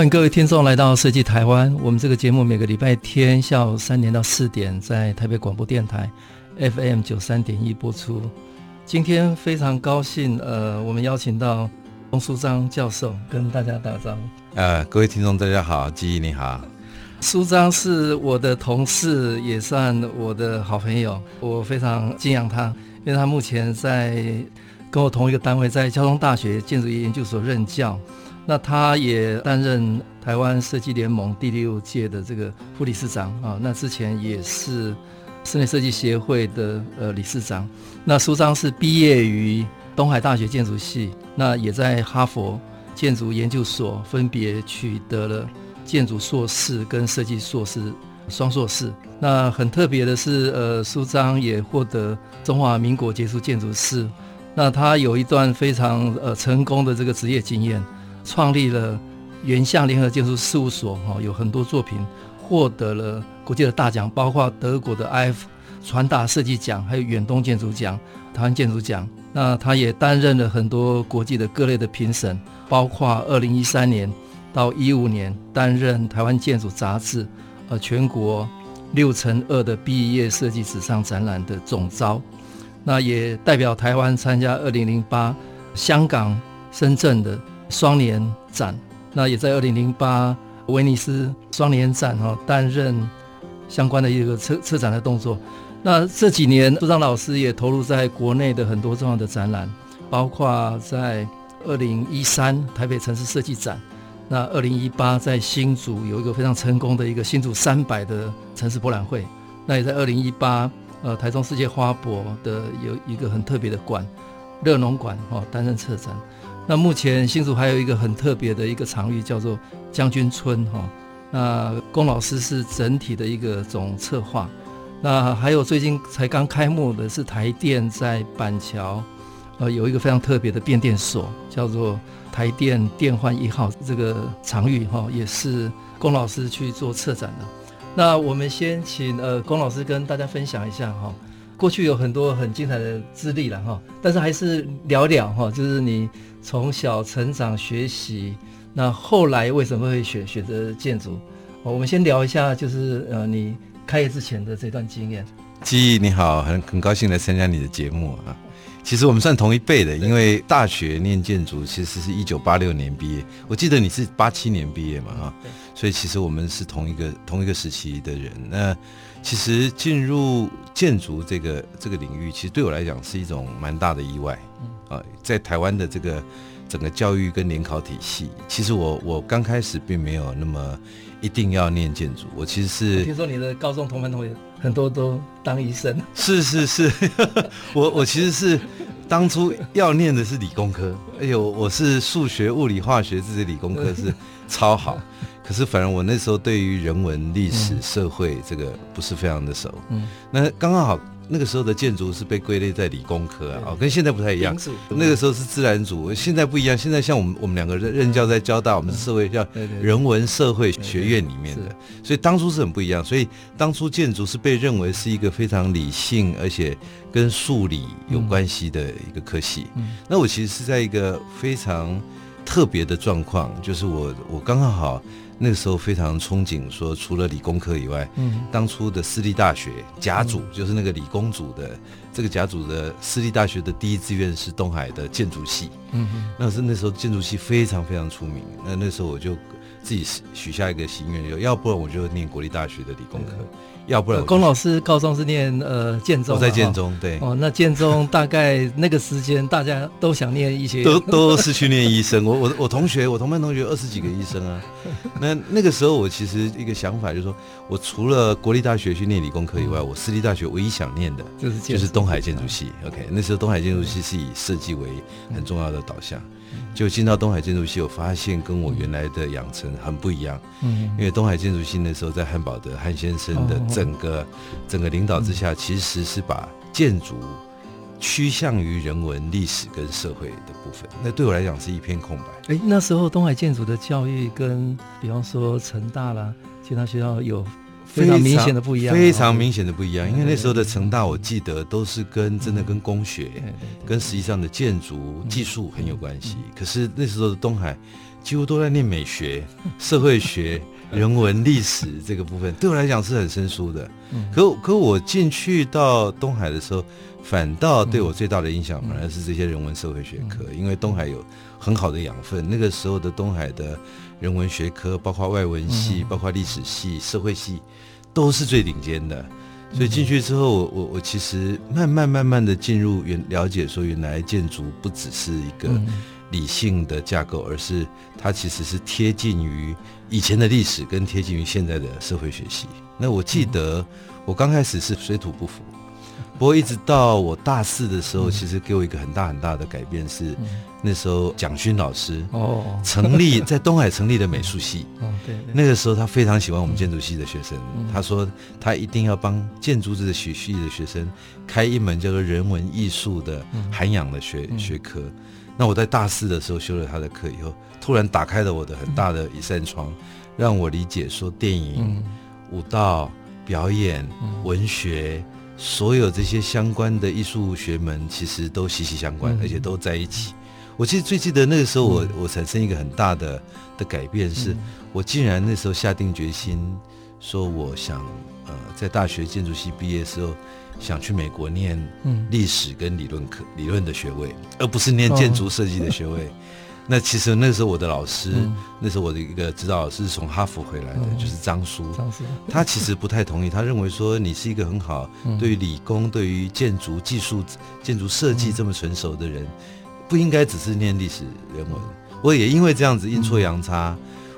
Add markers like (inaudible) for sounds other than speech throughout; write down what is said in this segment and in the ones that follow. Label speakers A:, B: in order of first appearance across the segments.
A: 欢迎各位听众来到设计台湾。我们这个节目每个礼拜天下午三点到四点在台北广播电台 FM 九三点一播出。今天非常高兴，呃，我们邀请到龚书章教授跟大家打招呼。
B: 呃，各位听众大家好，记忆你好。
A: 书章是我的同事，也算我的好朋友，我非常敬仰他，因为他目前在跟我同一个单位，在交通大学建筑研究所任教。那他也担任台湾设计联盟第六届的这个副理事长啊，那之前也是室内设计协会的呃理事长。那书章是毕业于东海大学建筑系，那也在哈佛建筑研究所分别取得了建筑硕士跟设计硕士双硕士。那很特别的是，呃，书章也获得中华民国杰出建筑师。那他有一段非常呃成功的这个职业经验。创立了原相联合建筑事务所，哈，有很多作品获得了国际的大奖，包括德国的 iF 传达设计奖，还有远东建筑奖、台湾建筑奖。那他也担任了很多国际的各类的评审，包括二零一三年到一五年担任台湾建筑杂志呃全国六乘二的毕业设计纸上展览的总招。那也代表台湾参加二零零八香港、深圳的。双年展，那也在二零零八威尼斯双年展哈担任相关的一个策策展的动作。那这几年，书章老师也投入在国内的很多重要的展览，包括在二零一三台北城市设计展，那二零一八在新竹有一个非常成功的一个新竹三百的城市博览会，那也在二零一八呃台中世界花博的有一个很特别的馆热农馆哈担任策展。那目前新竹还有一个很特别的一个场域，叫做将军村哈。那龚老师是整体的一个总策划。那还有最近才刚开幕的是台电在板桥，呃，有一个非常特别的变电所，叫做台电电幻一号这个场域哈，也是龚老师去做策展的。那我们先请呃龚老师跟大家分享一下哈，过去有很多很精彩的资历了哈，但是还是聊聊哈，就是你。从小成长学习，那后来为什么会选选择建筑？我们先聊一下，就是呃，你开业之前的这段经验。
B: 记忆你好，很很高兴来参加你的节目啊。其实我们算同一辈的，因为大学念建筑其实是一九八六年毕业，我记得你是八七年毕业嘛啊，所以其实我们是同一个同一个时期的人。那其实进入建筑这个这个领域，其实对我来讲是一种蛮大的意外。啊，在台湾的这个整个教育跟联考体系，其实我我刚开始并没有那么一定要念建筑，我其实是
A: 听说你的高中同班同学很多都当医生，
B: 是 (laughs) 是是，(laughs) 我我其实是当初要念的是理工科，哎呦，我是数学、物理、化学这些理工科是超好，可是反正我那时候对于人文、历史、社会这个不是非常的熟，嗯，那刚刚好。那个时候的建筑是被归类在理工科啊，哦，跟现在不太一样。那个时候是自然组，现在不一样。现在像我们我们两个任任教在交大，我们是社会叫人文社会学院里面的，所以当初是很不一样。所以当初建筑是被认为是一个非常理性，而且跟数理有关系的一个科系。那我其实是在一个非常特别的状况，就是我我刚刚好。那个时候非常憧憬，说除了理工科以外，嗯，当初的私立大学甲组，就是那个理工组的这个甲组的私立大学的第一志愿是东海的建筑系，嗯哼，那是那时候建筑系非常非常出名，那那时候我就自己许下一个心愿，要不然我就念国立大学的理工科。要不然，
A: 龚老师高中是念呃建中，
B: 我在建中，对。
A: 哦，那建中大概那个时间，大家都想念医学，
B: 都都是去念医生。我我我同学，我同班同学二十几个医生啊。(laughs) 那那个时候，我其实一个想法就是说，我除了国立大学去念理工科以外，我私立大学唯一想念的就是就是东东海建筑系，OK，那时候东海建筑系是以设计为很重要的导向。就进到东海建筑系，我发现跟我原来的养成很不一样。嗯，因为东海建筑系那时候在汉堡的汉先生的整个整个领导之下，其实是把建筑趋向于人文、历史跟社会的部分。那对我来讲是一片空白。
A: 哎，那时候东海建筑的教育跟比方说成大啦，其他学校有。非常明显的不一样，
B: 非常明显的不一样。因为那时候的成大，我记得都是跟真的跟工学，跟实际上的建筑技术很有关系。可是那时候的东海，几乎都在念美学、社会学、(laughs) 人文、历史这个部分，对我来讲是很生疏的。可可我进去到东海的时候，反倒对我最大的影响，反而是这些人文社会学科，因为东海有很好的养分。那个时候的东海的。人文学科，包括外文系，包括历史系、社会系，都是最顶尖的。所以进去之后，我我我其实慢慢慢慢的进入原了解，说原来建筑不只是一个理性的架构，而是它其实是贴近于以前的历史，跟贴近于现在的社会学系。那我记得我刚开始是水土不服。不过一直到我大四的时候，其实给我一个很大很大的改变是，那时候蒋勋老师哦。成立在东海成立的美术系。哦对，那个时候他非常喜欢我们建筑系的学生，他说他一定要帮建筑这个学系的学生开一门叫做人文艺术的涵养的学学科。那我在大四的时候修了他的课以后，突然打开了我的很大的一扇窗，让我理解说电影、舞蹈、表演、文学。所有这些相关的艺术学门其实都息息相关，而且都在一起。我其实最记得那个时候我，我我产生一个很大的的改变，是我竟然那时候下定决心，说我想呃在大学建筑系毕业的时候，想去美国念历史跟理论课理论的学位，而不是念建筑设计的学位。(laughs) 那其实那时候我的老师，嗯、那时候我的一个指导老师是从哈佛回来的，嗯、就是张叔。张叔，他其实不太同意，(laughs) 他认为说你是一个很好，嗯、对于理工、对于建筑技术、建筑设计这么成熟的人，不应该只是念历史人文。我也因为这样子阴错阳差，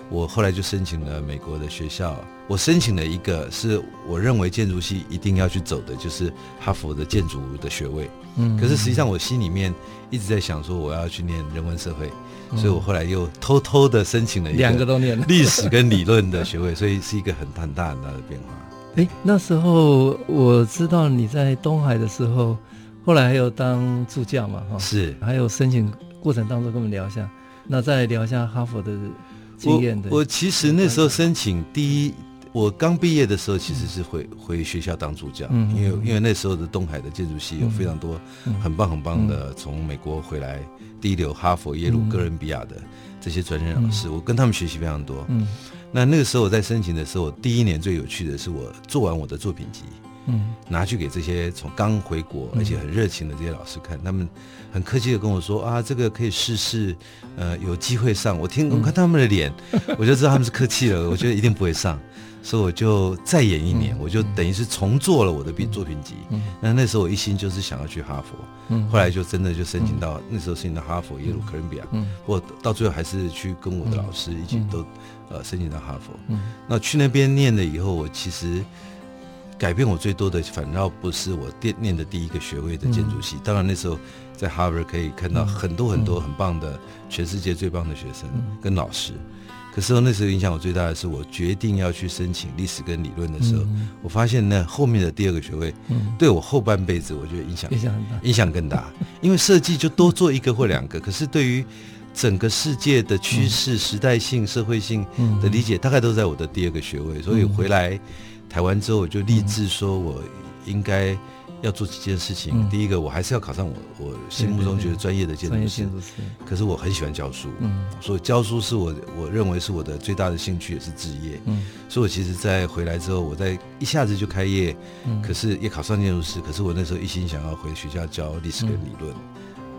B: 我后来就申请了美国的学校。我申请了一个是我认为建筑系一定要去走的，就是哈佛的建筑的学位。嗯，可是实际上我心里面一直在想说，我要去念人文社会。所以我后来又偷偷的申请了一个两个都念历史跟理论的学位，所以是一个很很大很大的变化。
A: 哎，那时候我知道你在东海的时候，后来还有当助教嘛？哈，
B: 是，还
A: 有申请过程当中跟我们聊一下，那再聊一下哈佛的经验的。
B: 我我其实那时候申请第一。我刚毕业的时候，其实是回回学校当助教，因为因为那时候的东海的建筑系有非常多很棒很棒的从美国回来第一流哈佛、耶鲁、哥伦比亚的这些专任老师，我跟他们学习非常多。嗯那那个时候我在申请的时候，第一年最有趣的是我做完我的作品集，拿去给这些从刚回国而且很热情的这些老师看，他们很客气的跟我说啊，这个可以试试，呃，有机会上。我听我看他们的脸，(laughs) 我就知道他们是客气了，我觉得一定不会上。所以我就再演一年，我就等于是重做了我的作品集。那那时候我一心就是想要去哈佛，后来就真的就申请到那时候申请到哈佛、耶鲁、哥伦比亚，我到最后还是去跟我的老师一起都呃申请到哈佛。那去那边念了以后，我其实改变我最多的，反倒不是我念念的第一个学位的建筑系。当然那时候在哈佛可以看到很多很多很棒的全世界最棒的学生跟老师。可是那时候影响我最大的是，我决定要去申请历史跟理论的时候，我发现呢，后面的第二个学位，对我后半辈子我觉得影响影响很大，影响更大。(laughs) 因为设计就多做一个或两个，可是对于整个世界的趋势、时代性、社会性的理解，大概都在我的第二个学位。所以回来台湾之后，我就立志说我应该。要做几件事情，第一个我还是要考上我我心目中觉得专业的建筑师。可是我很喜欢教书，所以教书是我我认为是我的最大的兴趣，也是职业。所以我其实，在回来之后，我在一下子就开业，可是也考上建筑师。可是我那时候一心想要回学校教历史跟理论，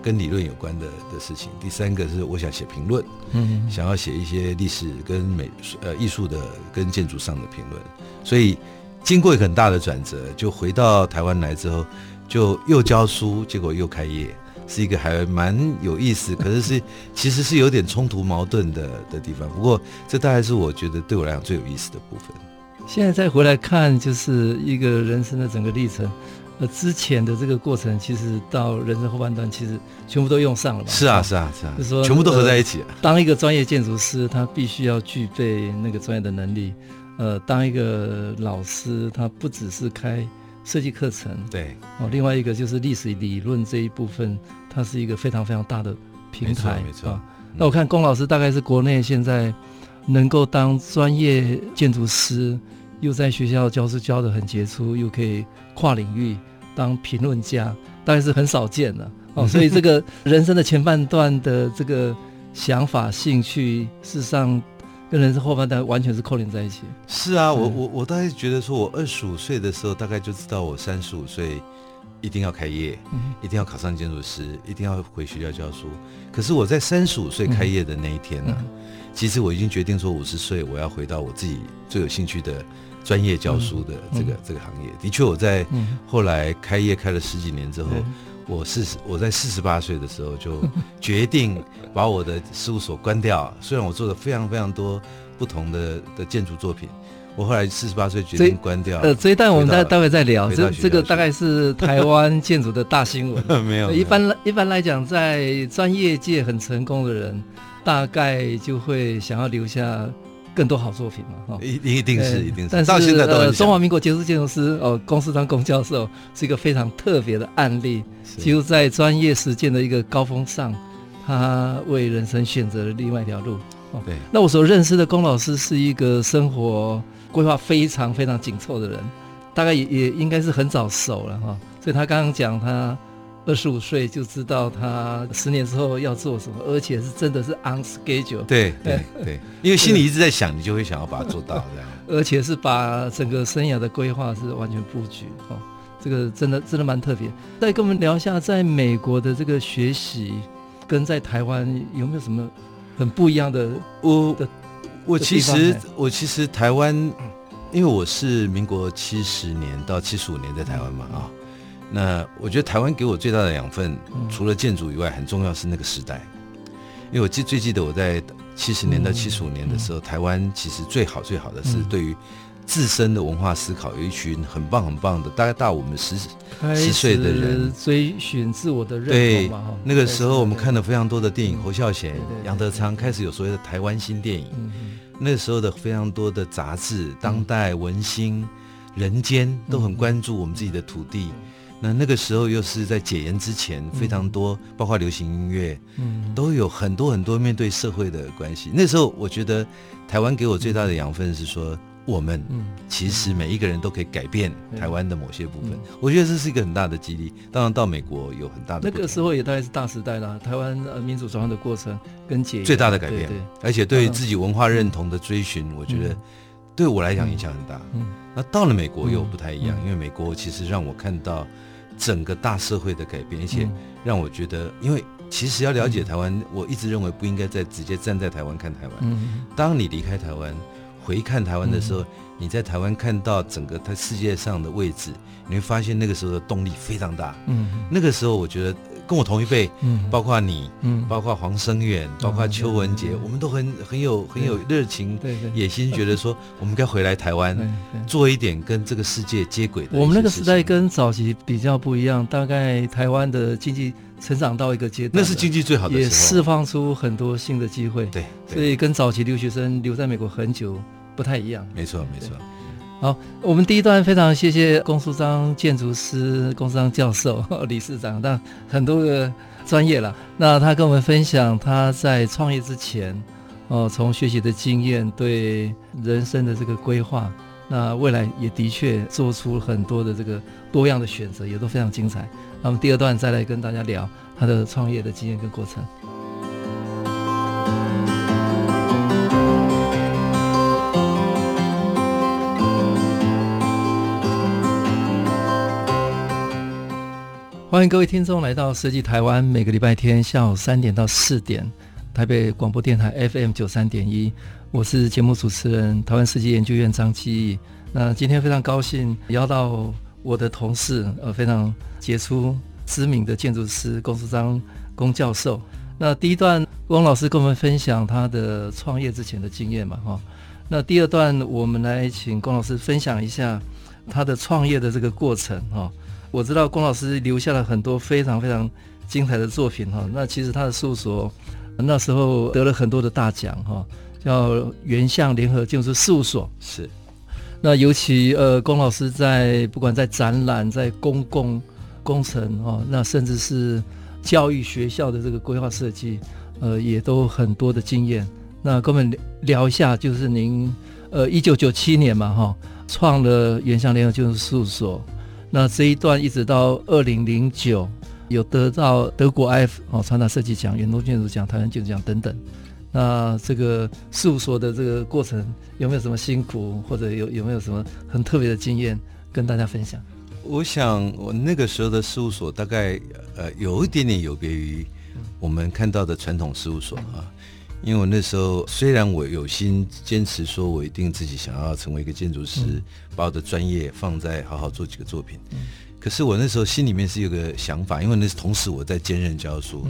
B: 跟理论有关的的事情。第三个是我想写评论，嗯想要写一些历史跟美呃艺术的跟建筑上的评论，所以。经过一个很大的转折，就回到台湾来之后，就又教书，结果又开业，是一个还蛮有意思，可是是其实是有点冲突矛盾的的地方。不过这大概是我觉得对我来讲最有意思的部分。
A: 现在再回来看，就是一个人生的整个历程，呃之前的这个过程，其实到人生后半段，其实全部都用上了嘛。
B: 是啊，是啊，是啊，
A: 就是说
B: 全部都合在一起。
A: 当一个专业建筑师，他必须要具备那个专业的能力。呃，当一个老师，他不只是开设计课程，
B: 对
A: 哦，另外一个就是历史理论这一部分，它是一个非常非常大的平台，
B: 没错。没错。
A: 那我看龚老师大概是国内现在能够当专业建筑师，又在学校教书教得很杰出，又可以跨领域当评论家，大概是很少见的哦。所以这个 (laughs) 人生的前半段的这个想法、兴趣，事实上。跟人生后半段完全是扣连在一起。
B: 是啊，我我我大概觉得说，我二十五岁的时候，大概就知道我三十五岁一定要开业，嗯、一定要考上建筑师，一定要回学校教书。可是我在三十五岁开业的那一天呢、啊，嗯、其实我已经决定说，五十岁我要回到我自己最有兴趣的专业教书的这个、嗯、这个行业。的确，我在后来开业开了十几年之后。嗯我四十，我在四十八岁的时候就决定把我的事务所关掉。虽然我做了非常非常多不同的的建筑作品，我后来四十八岁决定关掉。
A: 呃，这一段我们待待会再聊。这这个大概是台湾建筑的大新闻。(laughs)
B: 没有。
A: 一般一般来讲，在专业界很成功的人，大概就会想要留下。更多好作品嘛，哈，一
B: 一定是，一定是。
A: 但是到现在呃，中华民国杰出建筑师哦，龚书章龚教授是一个非常特别的案例，就在专业实践的一个高峰上，他为人生选择了另外一条路。哦，对。那我所认识的龚老师是一个生活规划非常非常紧凑的人，大概也也应该是很早熟了哈。所以他刚刚讲他。二十五岁就知道他十年之后要做什么，而且是真的是 on schedule。
B: 对对对，因为心里一直在想，你就会想要把它做到这样。(laughs)
A: 而且是把整个生涯的规划是完全布局哦，这个真的真的蛮特别。再跟我们聊一下，在美国的这个学习跟在台湾有没有什么很不一样的？
B: 我我其实我其实台湾，因为我是民国七十年到七十五年在台湾嘛啊。那我觉得台湾给我最大的养分，除了建筑以外，很重要是那个时代。因为我记最记得我在七十年到七十五年的时候，台湾其实最好最好的是对于自身的文化思考，有一群很棒很棒的，大概大我们十十岁的人
A: 追寻自我的认同。
B: 对，那个时候我们看了非常多的电影，侯孝贤、杨德昌开始有所谓的台湾新电影。那个时候的非常多的杂志，当代文心、人间都很关注我们自己的土地。那那个时候又是在解严之前，非常多，嗯、包括流行音乐，嗯，都有很多很多面对社会的关系。那时候我觉得，台湾给我最大的养分是说，我们其实每一个人都可以改变台湾的某些部分。嗯、我觉得这是一个很大的激励。当然到美国有很大的，
A: 那个时候也大概是大时代啦，台湾呃民主转换的过程跟解严
B: 最大的改变，对对对，而且对自己文化认同的追寻，嗯、我觉得对我来讲影响很大。嗯，那到了美国又不太一样，嗯、因为美国其实让我看到。整个大社会的改变，而且让我觉得，因为其实要了解台湾，我一直认为不应该再直接站在台湾看台湾。当你离开台湾，回看台湾的时候，你在台湾看到整个它世界上的位置，你会发现那个时候的动力非常大。嗯，那个时候我觉得。跟我同一辈，嗯，包括你，嗯，包括黄生远，包括邱文杰，我们都很很有很有热情、野心，觉得说我们该回来台湾，做一点跟这个世界接轨的。
A: 我们那个时代跟早期比较不一样，大概台湾的经济成长到一个阶段，
B: 那是经济最好的时候，
A: 也释放出很多新的机会。
B: 对，
A: 所以跟早期留学生留在美国很久不太一样。
B: 没错，没错。
A: 好，我们第一段非常谢谢龚书章建筑师、龚书章教授、(laughs) 理事长，但很多个专业了。那他跟我们分享他在创业之前，哦，从学习的经验对人生的这个规划，那未来也的确做出很多的这个多样的选择，也都非常精彩。那么第二段再来跟大家聊他的创业的经验跟过程。欢迎各位听众来到设计台湾，每个礼拜天下午三点到四点，台北广播电台 FM 九三点一，我是节目主持人台湾设计研究院张基义。那今天非常高兴邀到我的同事，呃，非常杰出知名的建筑师龚淑章龚教授。那第一段龚老师跟我们分享他的创业之前的经验嘛，哈。那第二段我们来请龚老师分享一下他的创业的这个过程，哈。我知道龚老师留下了很多非常非常精彩的作品哈。那其实他的事务所那时候得了很多的大奖哈，叫原相联合建筑事务所。
B: 是。
A: 那尤其呃，龚老师在不管在展览、在公共工程哦，那甚至是教育学校的这个规划设计，呃，也都很多的经验。那跟我们聊一下，就是您呃，一九九七年嘛哈，创了原相联合建筑事务所。那这一段一直到二零零九，有得到德国 IF 哦，传达设计奖、远东建筑奖、台湾建筑奖等等。那这个事务所的这个过程有没有什么辛苦，或者有有没有什么很特别的经验跟大家分享？
B: 我想我那个时候的事务所大概呃有一点点有别于我们看到的传统事务所啊，因为我那时候虽然我有心坚持说我一定自己想要成为一个建筑师，把我的专业放在好好做几个作品，可是我那时候心里面是有个想法，因为那是同时我在兼任教书，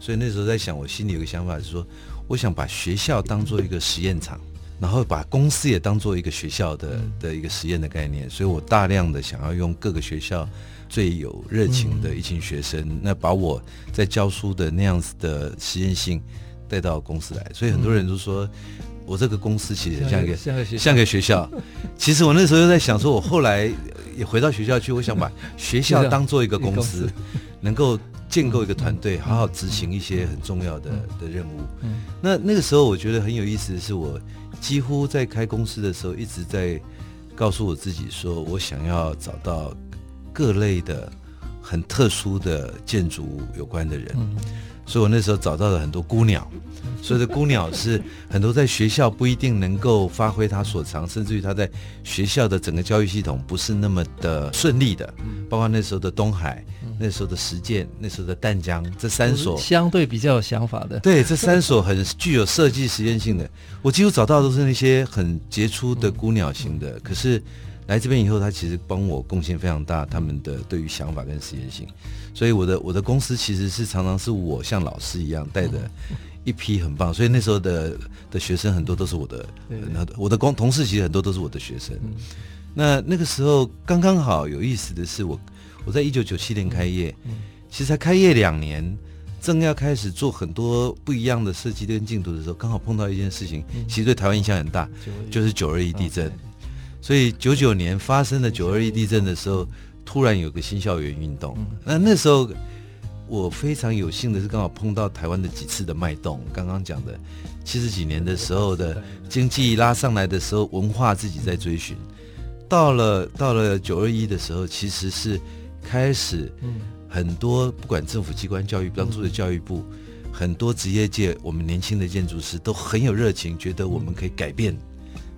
B: 所以那时候在想，我心里有个想法是说。我想把学校当做一个实验场，然后把公司也当做一个学校的的一个实验的概念，所以我大量的想要用各个学校最有热情的一群学生，那把我在教书的那样子的实验性带到公司来，所以很多人都说我这个公司其实很像一个像个学校。其实我那时候就在想说，我后来也回到学校去，我想把 (laughs) 学校当做一个公司，能够。建构一个团队，好好执行一些很重要的的任务。那那个时候，我觉得很有意思的是，我几乎在开公司的时候，一直在告诉我自己说，我想要找到各类的很特殊的建筑有关的人。所以我那时候找到了很多孤鸟。所以的孤鸟是很多在学校不一定能够发挥他所长，甚至于他在学校的整个教育系统不是那么的顺利的，包括那时候的东海。那时候的实践，那时候的淡江，这三所
A: 相对比较有想法的，
B: 对，这三所很具有设计实验性的，我几乎找到都是那些很杰出的孤鸟型的。可是来这边以后，他其实帮我贡献非常大，他们的对于想法跟实验性。所以我的我的公司其实是常常是我像老师一样带着一批很棒，所以那时候的的学生很多都是我的，我的工同事其实很多都是我的学生。那那个时候刚刚好有意思的是我。我在一九九七年开业，其实才开业两年，正要开始做很多不一样的设计跟进度的时候，刚好碰到一件事情，其实对台湾影响很大，就是九二一地震。所以九九年发生的九二一地震的时候，突然有个新校园运动。那那时候我非常有幸的是，刚好碰到台湾的几次的脉动。刚刚讲的七十几年的时候的经济拉上来的时候，文化自己在追寻。到了到了九二一的时候，其实是。开始，很多不管政府机关、教育当初的教育部，很多职业界，我们年轻的建筑师都很有热情，觉得我们可以改变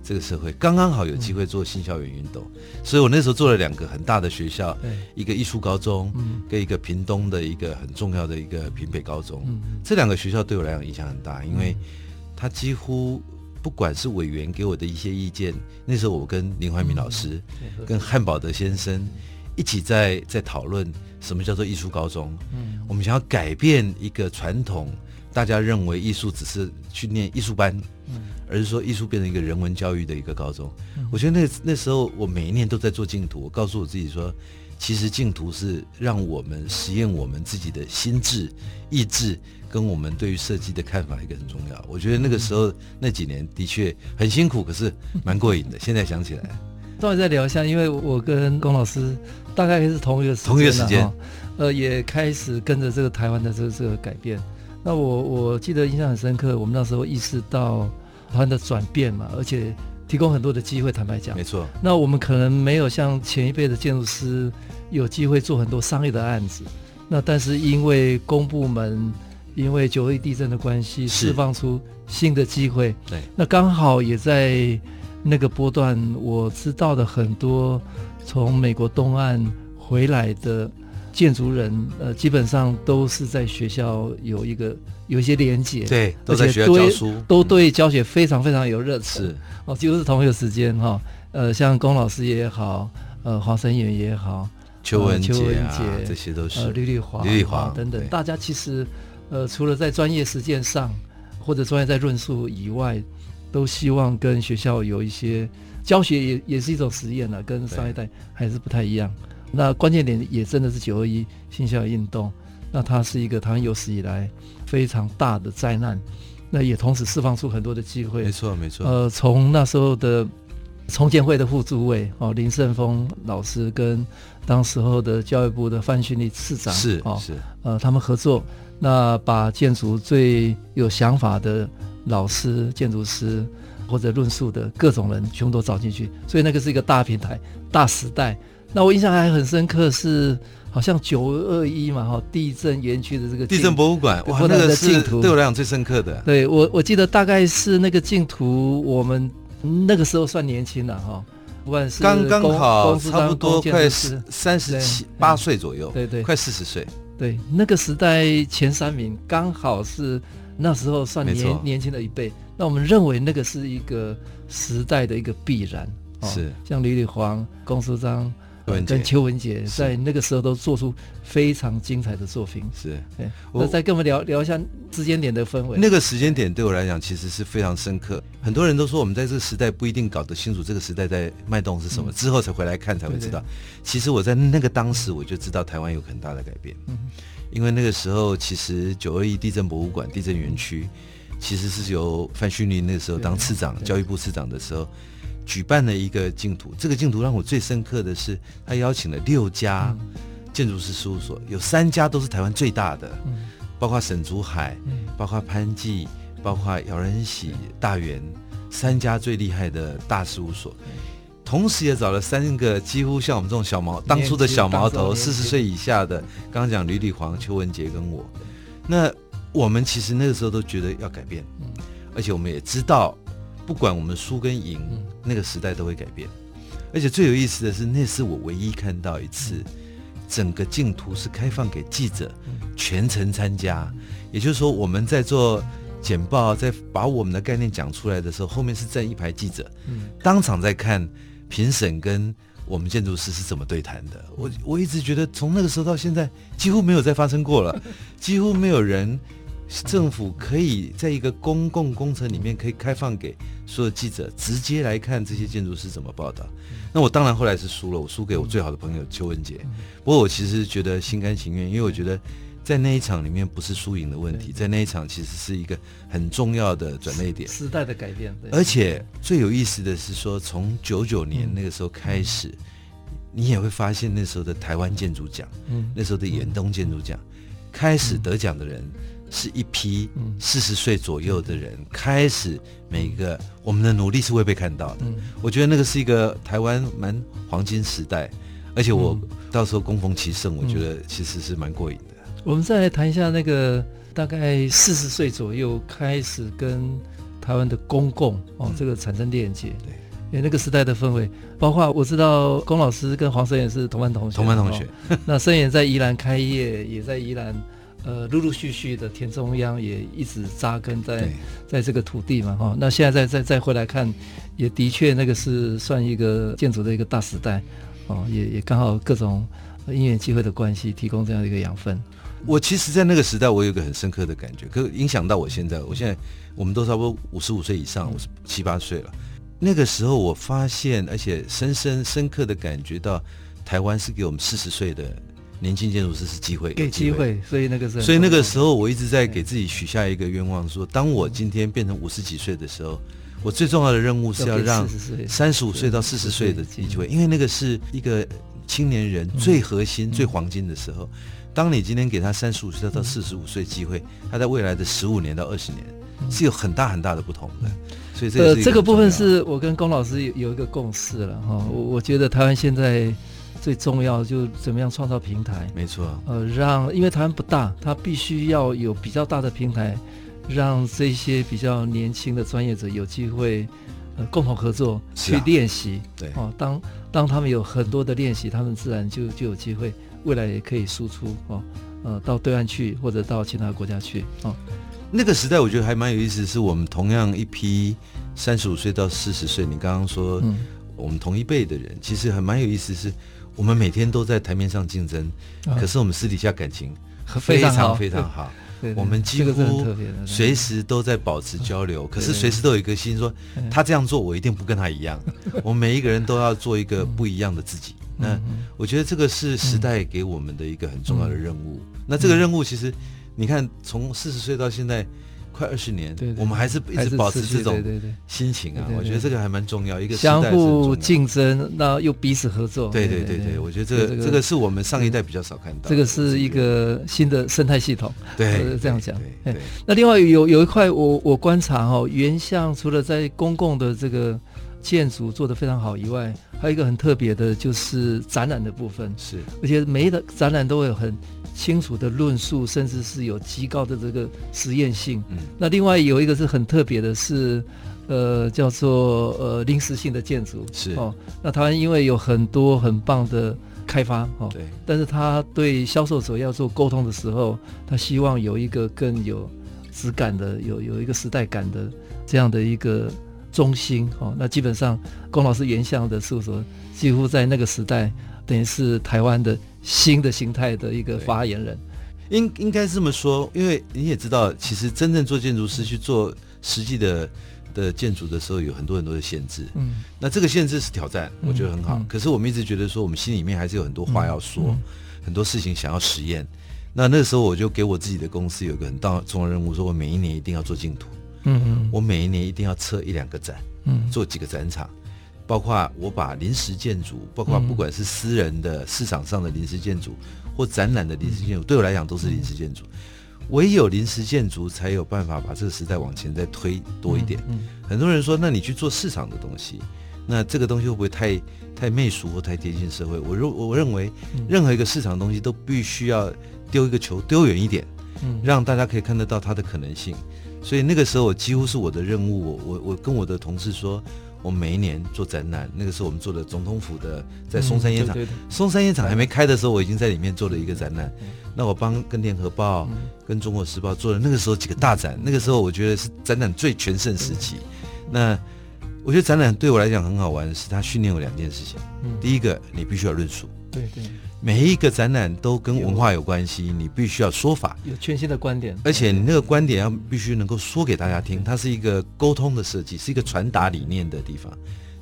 B: 这个社会。刚刚好有机会做新校园运动，所以我那时候做了两个很大的学校，一个艺术高中，跟一个屏东的一个很重要的一个屏北高中。这两个学校对我来讲影响很大，因为他几乎不管是委员给我的一些意见，那时候我跟林怀民老师，跟汉堡德先生。一起在在讨论什么叫做艺术高中。嗯，我们想要改变一个传统，大家认为艺术只是去念艺术班，嗯，而是说艺术变成一个人文教育的一个高中。嗯，我觉得那那时候我每一年都在做净土，我告诉我自己说，其实净土是让我们实验我们自己的心智、意志跟我们对于设计的看法一个很重要。我觉得那个时候那几年的确很辛苦，可是蛮过瘾的。(laughs) 现在想起来。
A: 稍微再聊一下，因为我跟龚老师大概是同一个时间，
B: 同一个时间，
A: 呃，也开始跟着这个台湾的这个这个改变。那我我记得印象很深刻，我们那时候意识到台湾的转变嘛，而且提供很多的机会。坦白讲，
B: 没错。
A: 那我们可能没有像前一辈的建筑师有机会做很多商业的案子，那但是因为公部门因为九一地震的关系，释放出新的机会。
B: 对，
A: 那刚好也在。那个波段，我知道的很多从美国东岸回来的建筑人，呃，基本上都是在学校有一个有一些连结，
B: 对，都在学校教书，
A: 都对教学非常非常有热情。哦，几乎是同一个时间哈、哦。呃，像龚老师也好，呃，黄生远也好，
B: 邱文杰、啊、
A: 邱文杰
B: 这些都是
A: 呃，吕丽华、
B: 吕丽华
A: 等等，大家其实呃，除了在专业实践上或者专业在论述以外。都希望跟学校有一些教学也，也也是一种实验了，跟上一代还是不太一样。那关键点也真的是九二一新校运动，那它是一个台湾有史以来非常大的灾难，那也同时释放出很多的机会。
B: 没错，没错。
A: 呃，从那时候的重建会的副主委哦林胜峰老师跟当时候的教育部的范训立次长
B: 是哦是
A: 呃他们合作，那把建筑最有想法的老师、建筑师或者论述的各种人全部都找进去，所以那个是一个大平台、大时代。那我印象还很深刻是，好像九二一嘛哈，地震园区的这个
B: 地震博物馆，哇，那个是对我来讲最深刻的。
A: 对我我记得大概是那个镜图，我们那个时候算年轻了哈，不管是
B: 刚刚好差不多快三十七八岁左右，对对，快四十岁。
A: 对，那个时代前三名刚好是那时候算年年轻的一辈。那我们认为那个是一个时代的一个必然，
B: 是
A: 像李李煌、龚书章。跟邱文杰在那个时候都做出非常精彩的作品。是，对。我再跟我们聊聊一下时间点的氛围。
B: 那个时间点对我来讲其实是非常深刻。很多人都说我们在这个时代不一定搞得清楚这个时代在脉动是什么，之后才回来看才会知道。其实我在那个当时我就知道台湾有很大的改变。因为那个时候其实九二一地震博物馆、地震园区，其实是由范旭林那个时候当次长、教育部次长的时候。举办了一个竞图，这个竞图让我最深刻的是，他邀请了六家建筑师事务所，有三家都是台湾最大的，包括沈祖海，包括潘记，包括姚仁喜、大元三家最厉害的大事务所，同时也找了三个几乎像我们这种小毛当初的小毛头，四十岁以下的，刚刚讲吕李煌、邱文杰跟我，那我们其实那个时候都觉得要改变，而且我们也知道。不管我们输跟赢，那个时代都会改变。而且最有意思的是，那是我唯一看到一次，整个净土是开放给记者全程参加。也就是说，我们在做简报，在把我们的概念讲出来的时候，后面是站一排记者，当场在看评审跟我们建筑师是怎么对谈的。我我一直觉得，从那个时候到现在，几乎没有再发生过了，(laughs) 几乎没有人。政府可以在一个公共工程里面，可以开放给所有记者直接来看这些建筑师怎么报道。那我当然后来是输了，我输给我最好的朋友邱文杰。不过我其实觉得心甘情愿，因为我觉得在那一场里面不是输赢的问题，在那一场其实是一个很重要的转捩点，
A: 时代的改变。
B: 而且最有意思的是说，从九九年那个时候开始，你也会发现那时候的台湾建筑奖，那时候的远东建筑奖开始得奖的人。是一批四十岁左右的人开始，每一个我们的努力是会被看到的。我觉得那个是一个台湾蛮黄金时代，而且我到时候攻逢其盛，我觉得其实是蛮过瘾的。
A: 我们再来谈一下那个大概四十岁左右开始跟台湾的公共哦这个产生链接，对，因为那个时代的氛围，包括我知道龚老师跟黄生也是同班同学，
B: 同班同学。
A: 那生也在宜兰开业，也在宜兰。呃，陆陆续续的田中央也一直扎根在在这个土地嘛，哈。那现在再再再回来看，也的确那个是算一个建筑的一个大时代，哦，也也刚好各种因缘机会的关系，提供这样一个养分。
B: 我其实，在那个时代，我有一个很深刻的感觉，可影响到我现在。我现在我们都差不多五十五岁以上，五十七八岁了。那个时候，我发现，而且深深深刻的感觉到，台湾是给我们四十岁的。年轻建筑师是机会，
A: 给机会，所以那个时候，
B: 所以那个时候我一直在给自己许下一个愿望，说当我今天变成五十几岁的时候，我最重要的任务是要让三十五岁到四十岁的机会，因为那个是一个青年人最核心、最黄金的时候。当你今天给他三十五岁到四十五岁机会，他在未来的十五年到二十年是有很大很大的不同的。所以这个
A: 呃，这个部分是我跟龚老师有有一个共识了哈。我我觉得台湾现在。最重要就怎么样创造平台？
B: 没错，
A: 呃，让因为台湾不大，它必须要有比较大的平台，让这些比较年轻的专业者有机会呃共同合作去练习。啊、对，哦，当当他们有很多的练习，他们自然就就有机会，未来也可以输出哦，呃，到对岸去或者到其他国家去哦。
B: 那个时代我觉得还蛮有意思，是我们同样一批三十五岁到四十岁，你刚刚说我们同一辈的人，嗯、其实还蛮有意思是。我们每天都在台面上竞争，可是我们私底下感情 (laughs) 非常非常好。
A: 对
B: 我们几乎随时都在保持交流，可是随时都有一个心说，他这样做我一定不跟他一样。(laughs) 我们每一个人都要做一个不一样的自己。那我觉得这个是时代给我们的一个很重要的任务。那这个任务其实，你看从四十岁到现在。快二十年，我们还是一直保持这种心情啊！我觉得这个还蛮重要，一个
A: 相互竞争，那又彼此合作。
B: 对对对对，我觉得这个这个是我们上一代比较少看到。
A: 这个是一个新的生态系统，
B: 对，
A: 这样讲。对那另外有有一块，我我观察哈，原像除了在公共的这个建筑做得非常好以外，还有一个很特别的，就是展览的部分。
B: 是，
A: 而且每一个展览都会有很。清楚的论述，甚至是有极高的这个实验性。嗯，那另外有一个是很特别的是，是呃叫做呃临时性的建筑。
B: 是哦，
A: 那台湾因为有很多很棒的开发哦，
B: 对，
A: 但是他对销售者要做沟通的时候，他希望有一个更有质感的、有有一个时代感的这样的一个中心哦。那基本上，龚老师原相的事务所几乎在那个时代，等于是台湾的。新的形态的一个发言人，
B: 应应该这么说，因为你也知道，其实真正做建筑师去做实际的的建筑的时候，有很多很多的限制。嗯，那这个限制是挑战，我觉得很好。嗯嗯、可是我们一直觉得说，我们心里面还是有很多话要说，很多事情想要实验。那那时候，我就给我自己的公司有一个很大重要任务，说我每一年一定要做净图。嗯嗯，我每一年一定要测一两个展，嗯，做几个展场。包括我把临时建筑，包括不管是私人的市场上的临时建筑，或展览的临时建筑，对我来讲都是临时建筑。唯有临时建筑才有办法把这个时代往前再推多一点。很多人说，那你去做市场的东西，那这个东西会不会太太媚俗或太贴近社会？我认我认为，任何一个市场的东西都必须要丢一个球丢远一点，让大家可以看得到它的可能性。所以那个时候，我几乎是我的任务。我我我跟我的同事说。我每一年做展览，那个时候我们做的总统府的，在松山烟厂，松山烟厂还没开的时候，我已经在里面做了一个展览。那我帮跟联合报、跟中国时报做了那个时候几个大展，那个时候我觉得是展览最全盛时期。那我觉得展览对我来讲很好玩是，它训练我两件事情。第一个，你必须要论述。对对。每一个展览都跟文化有关系，你必须要说法，
A: 有全新的观点，
B: 而且你那个观点要必须能够说给大家听，它是一个沟通的设计，是一个传达理念的地方。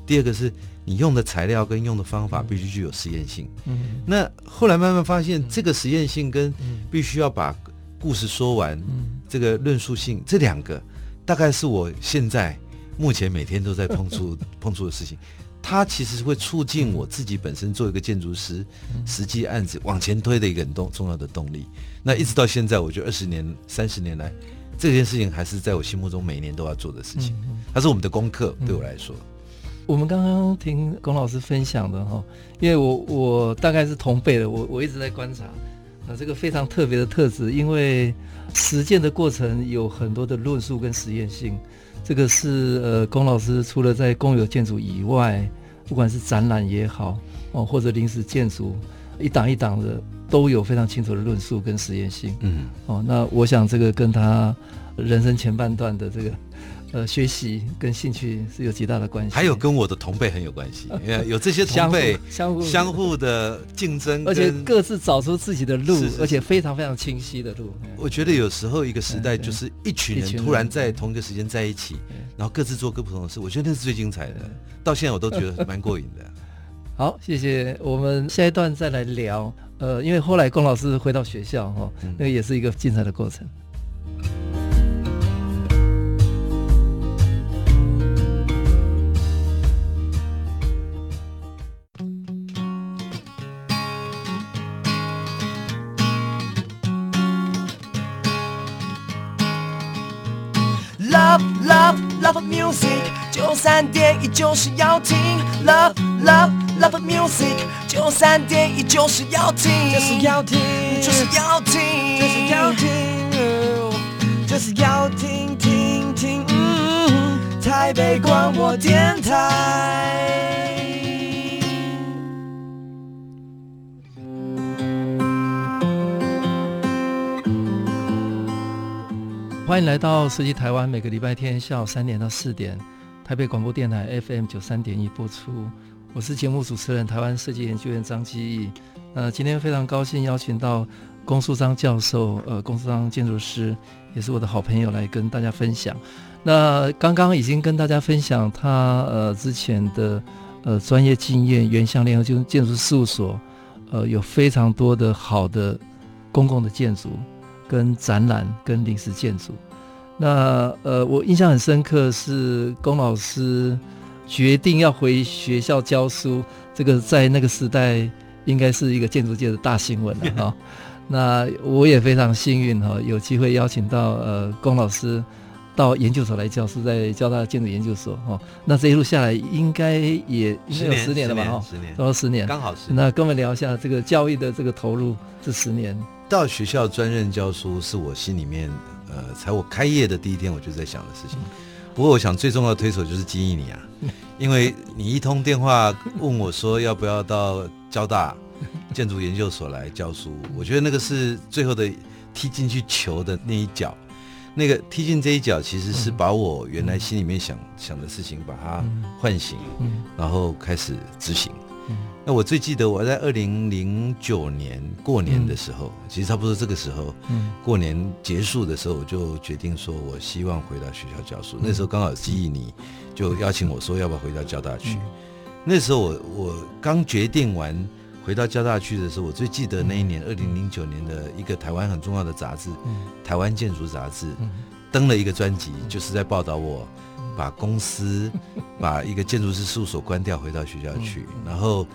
B: 第二个是你用的材料跟用的方法必须具有实验性。嗯，那后来慢慢发现，这个实验性跟必须要把故事说完，这个论述性这两个，大概是我现在目前每天都在碰触 (laughs) 碰触的事情。它其实会促进我自己本身做一个建筑师，实际案子往前推的一个很重重要的动力。那一直到现在，我觉得二十年、三十年来，这件事情还是在我心目中每年都要做的事情。它是我们的功课，对我来说。
A: 我们刚刚听龚老师分享的哈，因为我我大概是同辈的，我我一直在观察啊，这个非常特别的特质，因为实践的过程有很多的论述跟实验性。这个是呃，龚老师除了在公有建筑以外，不管是展览也好哦，或者临时建筑，一档一档的都有非常清楚的论述跟实验性。嗯，哦，那我想这个跟他人生前半段的这个。呃，学习跟兴趣是有极大的关系，
B: 还有跟我的同辈很有关系，(laughs) 因为有这些同辈相互相互的竞争，
A: 而且各自找出自己的路，而且非常非常清晰的路。
B: 我觉得有时候一个时代就是一群人突然在同一个时间在一起，然后各自做各不同的事，我觉得那是最精彩的。到现在我都觉得蛮过瘾的。(laughs)
A: 好，谢谢。我们下一段再来聊。呃，因为后来龚老师回到学校哈，那个也是一个精彩的过程。
C: Love Love music，九三点一就是要听。Love love love music，九三点一就是要听，就是要听，就是要听，就是要听，就是要听听听。台北广播电台。
A: 欢迎来到设计台湾，每个礼拜天下午三点到四点，台北广播电台 FM 九三点一播出。我是节目主持人台湾设计研究院张基义。呃，今天非常高兴邀请到龚树章教授，呃，龚树章建筑师也是我的好朋友，来跟大家分享。那刚刚已经跟大家分享他呃之前的呃专业经验，原乡联合建建筑事务所，呃有非常多的好的公共的建筑跟展览跟临时建筑。那呃我印象很深刻是龚老师决定要回学校教书，这个在那个时代应该是一个建筑界的大新闻了 (laughs) 哈。那我也非常幸运哈，有机会邀请到呃龚老师。到研究所来教书，在交大建筑研究所哈，那这一路下来应该也应该有十年了吧哈，十年，都十年，刚好十年。那跟我们聊一下这个教育的这个投入这十年。
B: 到学校专任教书是我心里面呃，才我开业的第一天我就在想的事情。不过我想最重要的推手就是金义你啊，(laughs) 因为你一通电话问我说要不要到交大 (laughs) 建筑研究所来教书，我觉得那个是最后的踢进去球的那一脚。那个踢进这一脚，其实是把我原来心里面想、嗯、想的事情，把它唤醒，嗯、然后开始执行。嗯、那我最记得我在二零零九年过年的时候，嗯、其实差不多这个时候，嗯、过年结束的时候，我就决定说，我希望回到学校教书。嗯、那时候刚好基义你就邀请我说，要不要回到交大去？嗯、那时候我我刚决定完。回到交大去的时候，我最记得那一年，二零零九年的一个台湾很重要的杂志，嗯、台湾建筑杂志，嗯、登了一个专辑，就是在报道我把公司、嗯、(laughs) 把一个建筑师事务所关掉，回到学校去。嗯、然后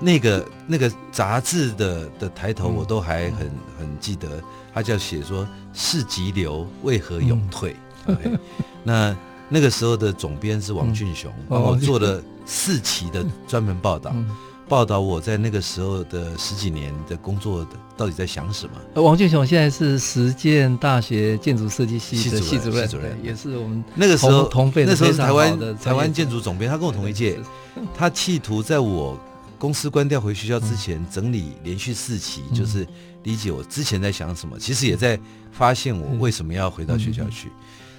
B: 那个那个杂志的的抬头我都还很很记得，他叫写说“市急流为何永退”嗯。OK，(laughs) 那那个时候的总编是王俊雄，帮、嗯、我做了四期的专门报道。报道我在那个时候的十几年的工作的，到底在想什么？
A: 王俊雄现在是实践大学建筑设计系的系主任，主任也是我们
B: 那个时候
A: 同
B: 那时候是台湾台湾建筑总编，他跟我同一届。他企图在我公司关掉回学校之前，整理连续四期，就是理解我之前在想什么。其实也在发现我为什么要回到学校去。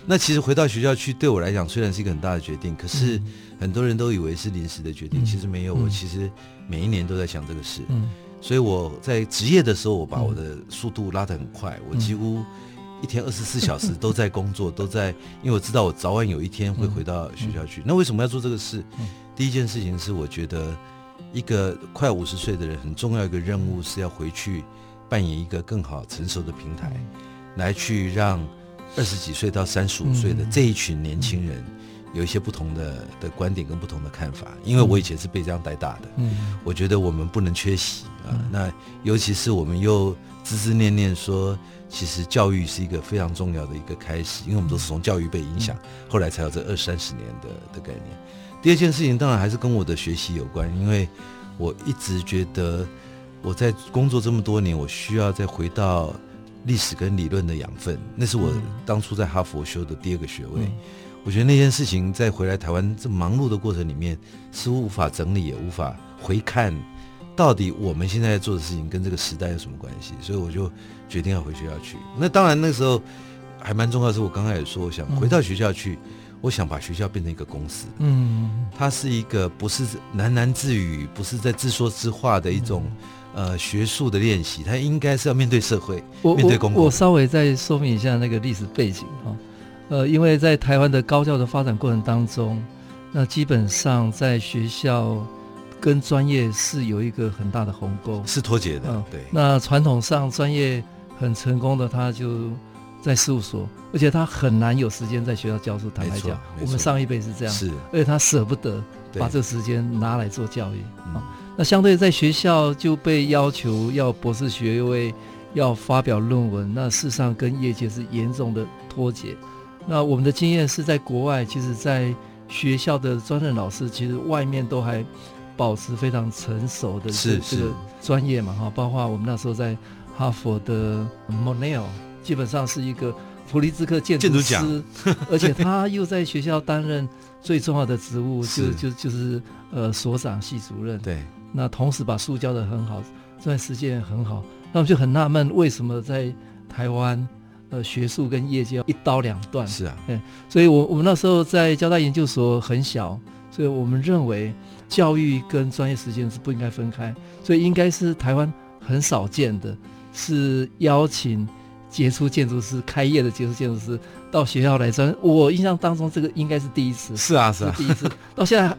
B: 那其实回到学校去对我来讲，虽然是一个很大的决定，可是很多人都以为是临时的决定，其实没有。我其实。每一年都在想这个事，嗯，所以我在职业的时候，我把我的速度拉得很快，我几乎一天二十四小时都在工作，(laughs) 都在，因为我知道我早晚有一天会回到学校去。那为什么要做这个事？第一件事情是，我觉得一个快五十岁的人很重要一个任务是要回去扮演一个更好成熟的平台，来去让二十几岁到三十五岁的这一群年轻人。有一些不同的的观点跟不同的看法，因为我以前是被这样带大的，嗯，我觉得我们不能缺席啊。那尤其是我们又孜孜念念说，其实教育是一个非常重要的一个开始，因为我们都是从教育被影响，后来才有这二三十年的的概念。第二件事情当然还是跟我的学习有关，因为我一直觉得我在工作这么多年，我需要再回到历史跟理论的养分，那是我当初在哈佛修的第二个学位。我觉得那件事情在回来台湾这忙碌的过程里面，似乎无法整理，也无法回看，到底我们现在在做的事情跟这个时代有什么关系？所以我就决定要回学校去。那当然那时候还蛮重要的是，我刚才也说，我想回到学校去，我想把学校变成一个公司。嗯，它是一个不是喃喃自语，不是在自说自话的一种呃学术的练习，它应该是要面对社会，面对公共。
A: 我稍微再说明一下那个历史背景哈。呃，因为在台湾的高教的发展过程当中，那基本上在学校跟专业是有一个很大的鸿沟，
B: 是脱节的。嗯，对。
A: 那传统上专业很成功的，他就在事务所，而且他很难有时间在学校教书。坦白讲，我们上一辈是这样，是，而且他舍不得把这个时间拿来做教育。啊对，那相对在学校就被要求要博士学位，要发表论文，那事实上跟业界是严重的脱节。那我们的经验是在国外，其实，在学校的专任老师，其实外面都还保持非常成熟的这这个专业嘛，哈，包括我们那时候在哈佛的 Monell，基本上是一个普利兹克建筑师，(laughs) (laughs) 而且他又在学校担任最重要的职务，就就就是呃所长系主任。对，那同时把书教得很好，这段时间很好，那我们就很纳闷，为什么在台湾？呃，学术跟业界要一刀两断。是啊，对，所以我我们那时候在交大研究所很小，所以我们认为教育跟专业实践是不应该分开，所以应该是台湾很少见的是邀请杰出建筑师开业的杰出建筑师到学校来专。我印象当中，这个应该是第一次。
B: 是啊，是啊，
A: 是第一次。到现在还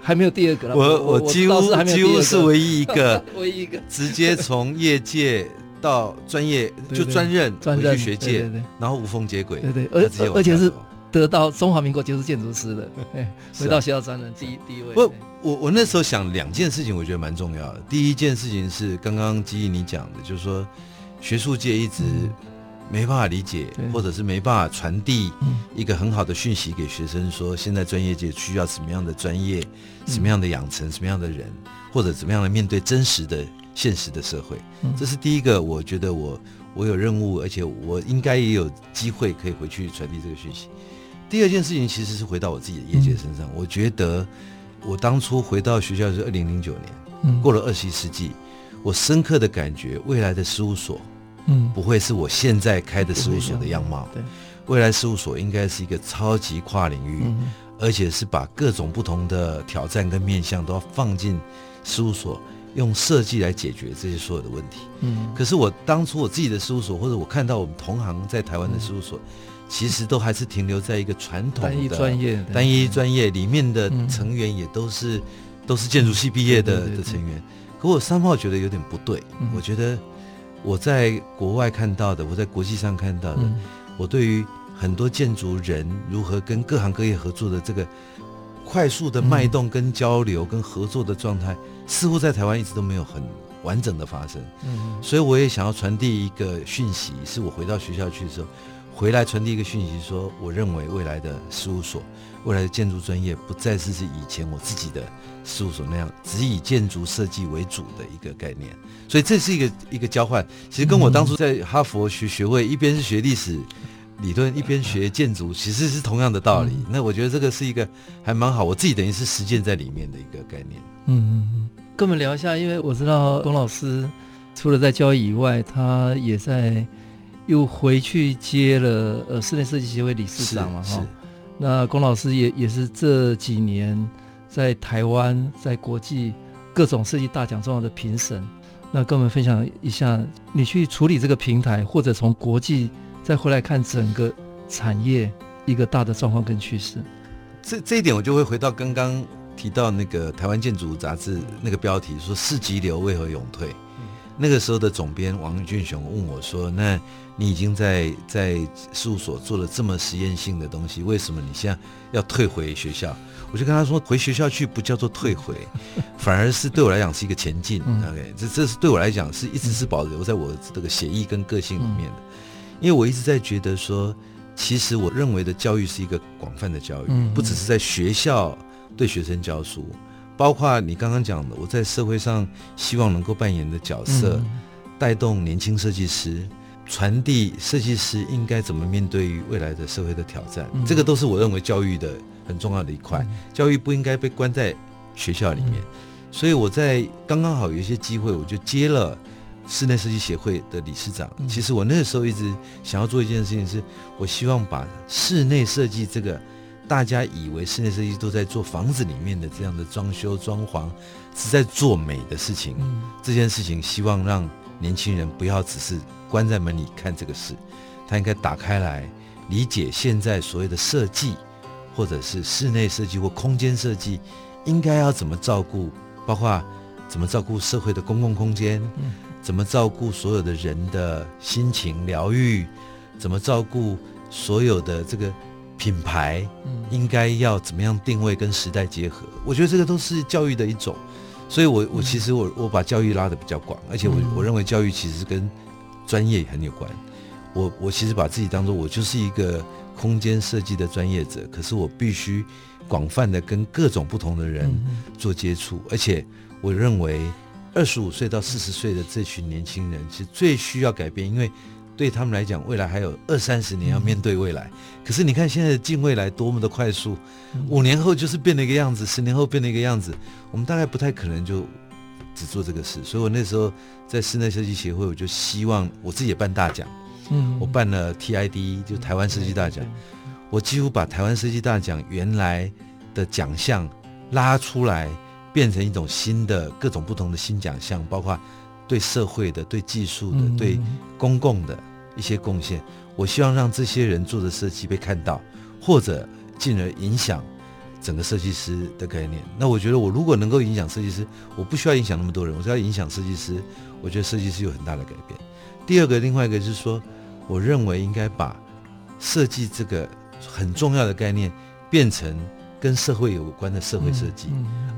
A: 还没有第二个了。
B: 我我几乎几乎是唯一一个，(laughs)
A: 唯一一个
B: 直接从业界到专业就专任专任学界，然后无缝接轨。
A: 对对，而而且是得到中华民国杰出建筑师的。(laughs) 回到学校专任第一第一位。
B: 不，我我那时候想两件事情，我觉得蛮重要的。第一件事情是刚刚基毅你讲的，就是说学术界一直。没办法理解，或者是没办法传递一个很好的讯息给学生，说现在专业界需要什么样的专业，什么样的养成，什么样的人，或者怎么样的面对真实的现实的社会。这是第一个，我觉得我我有任务，而且我应该也有机会可以回去传递这个讯息。第二件事情其实是回到我自己的业界身上，我觉得我当初回到学校是二零零九年，过了二十一世纪，我深刻的感觉未来的事务所。嗯，不会是我现在开的事务所的样貌。对，未来事务所应该是一个超级跨领域，嗯、而且是把各种不同的挑战跟面向都要放进事务所，用设计来解决这些所有的问题。嗯，可是我当初我自己的事务所，或者我看到我们同行在台湾的事务所，嗯、其实都还是停留在一个传统的单一专业，单一专业里面的成员也都是、嗯、都是建筑系毕业的的成员。可我三号觉得有点不对，嗯、我觉得。我在国外看到的，我在国际上看到的，嗯、我对于很多建筑人如何跟各行各业合作的这个快速的脉动跟交流跟合作的状态，嗯、似乎在台湾一直都没有很完整的发生。嗯，所以我也想要传递一个讯息，是我回到学校去的时候，回来传递一个讯息，说我认为未来的事务所。未来的建筑专业不再是是以前我自己的事务所那样，只以建筑设计为主的一个概念，所以这是一个一个交换。其实跟我当初在哈佛学学位，一边是学历史理论，一边学建筑，其实是同样的道理。那我觉得这个是一个还蛮好，我自己等于是实践在里面的一个概念。
A: 嗯嗯嗯，跟我们聊一下，因为我知道龚老师除了在教育以外，他也在又回去接了呃室内设计协会理事长嘛，哈。那龚老师也也是这几年在台湾在国际各种设计大奖重要的评审，那跟我们分享一下你去处理这个平台，或者从国际再回来看整个产业一个大的状况跟趋势。
B: 这这一点我就会回到刚刚提到那个台湾建筑杂志那个标题说“四级流为何永退”。那个时候的总编王俊雄问我说：“那你已经在在事务所做了这么实验性的东西，为什么你现在要退回学校？”我就跟他说：“回学校去不叫做退回，(laughs) 反而是对我来讲是一个前进。OK，这这是对我来讲是一直是保留在我这个写意跟个性里面的，因为我一直在觉得说，其实我认为的教育是一个广泛的教育，不只是在学校对学生教书。”包括你刚刚讲的，我在社会上希望能够扮演的角色，带动年轻设计师，传递设计师应该怎么面对于未来的社会的挑战，这个都是我认为教育的很重要的一块。教育不应该被关在学校里面，所以我在刚刚好有一些机会，我就接了室内设计协会的理事长。其实我那个时候一直想要做一件事情，是我希望把室内设计这个。大家以为室内设计都在做房子里面的这样的装修装潢，是在做美的事情。嗯、这件事情希望让年轻人不要只是关在门里看这个事，他应该打开来理解现在所谓的设计，或者是室内设计或空间设计，应该要怎么照顾，包括怎么照顾社会的公共空间，嗯、怎么照顾所有的人的心情疗愈，怎么照顾所有的这个。品牌应该要怎么样定位跟时代结合？我觉得这个都是教育的一种，所以我我其实我我把教育拉得比较广，而且我我认为教育其实跟专业也很有关。我我其实把自己当做我就是一个空间设计的专业者，可是我必须广泛的跟各种不同的人做接触，而且我认为二十五岁到四十岁的这群年轻人其实最需要改变，因为。对他们来讲，未来还有二三十年要面对未来。可是你看现在的近未来多么的快速，五年后就是变了一个样子，十年后变了一个样子。我们大概不太可能就只做这个事。所以我那时候在室内设计协会，我就希望我自己也办大奖。嗯，我办了 TID，就台湾设计大奖。我几乎把台湾设计大奖原来的奖项拉出来，变成一种新的各种不同的新奖项，包括。对社会的、对技术的、对公共的一些贡献。我希望让这些人做的设计被看到，或者进而影响整个设计师的概念。那我觉得，我如果能够影响设计师，我不需要影响那么多人，我只要影响设计师，我觉得设计师有很大的改变。第二个，另外一个就是说，我认为应该把设计这个很重要的概念变成跟社会有关的社会设计，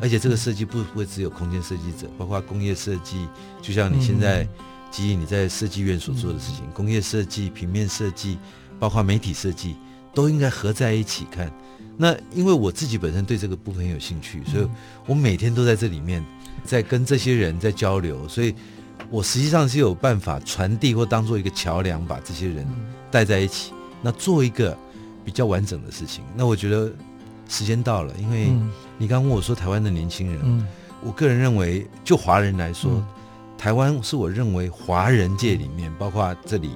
B: 而且这个设计不会只有空间设计者，包括工业设计，就像你现在基于你在设计院所做的事情，工业设计、平面设计，包括媒体设计，都应该合在一起看。那因为我自己本身对这个部分很有兴趣，所以我每天都在这里面，在跟这些人在交流，所以。我实际上是有办法传递或当做一个桥梁，把这些人带在一起，那做一个比较完整的事情。那我觉得时间到了，因为你刚刚问我说台湾的年轻人，我个人认为就华人来说，台湾是我认为华人界里面，包括这里，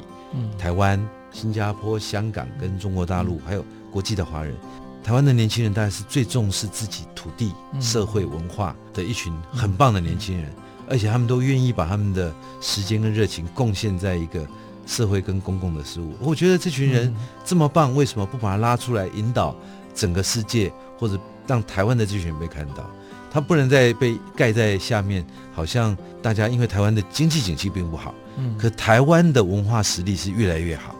B: 台湾、新加坡、香港跟中国大陆，还有国际的华人，台湾的年轻人大概是最重视自己土地、社会文化的一群很棒的年轻人。而且他们都愿意把他们的时间跟热情贡献在一个社会跟公共的事物。我觉得这群人这么棒，为什么不把他拉出来引导整个世界，或者让台湾的这群人被看到？他不能再被盖在下面，好像大家因为台湾的经济景气并不好，嗯可台湾的文化实力是越来越好，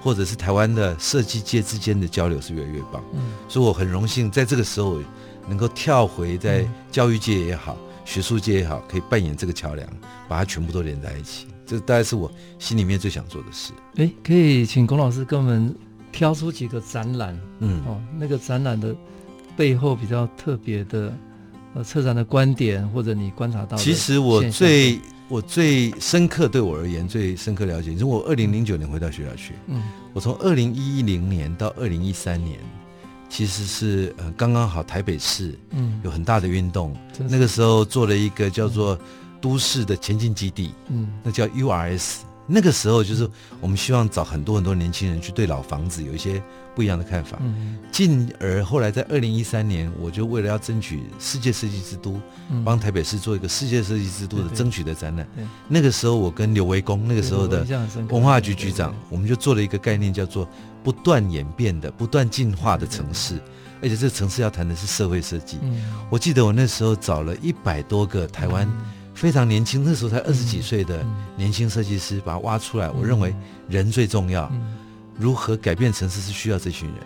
B: 或者是台湾的设计界之间的交流是越来越棒。嗯所以我很荣幸在这个时候能够跳回在教育界也好。学术界也好，可以扮演这个桥梁，把它全部都连在一起。这大概是我心里面最想做的事。
A: 哎，可以请龚老师跟我们挑出几个展览，嗯，哦，那个展览的背后比较特别的，呃，策展的观点或者你观察到的。
B: 其实我最我最深刻，对我而言最深刻了解，就是我二零零九年回到学校去，嗯，我从二零一零年到二零一三年。其实是呃刚刚好，台北市嗯有很大的运动，嗯、那个时候做了一个叫做都市的前进基地，嗯，那叫 URS。那个时候就是我们希望找很多很多年轻人去对老房子有一些不一样的看法。嗯，进而后来在二零一三年，我就为了要争取世界设计之都，帮台北市做一个世界设计之都的争取的展览。那个时候我跟刘维公那个时候的文化局局长，我们就做了一个概念叫做。不断演变的、不断进化的城市，而且这个城市要谈的是社会设计。我记得我那时候找了一百多个台湾非常年轻，那时候才二十几岁的年轻设计师，把他挖出来。我认为人最重要，如何改变城市是需要这群人。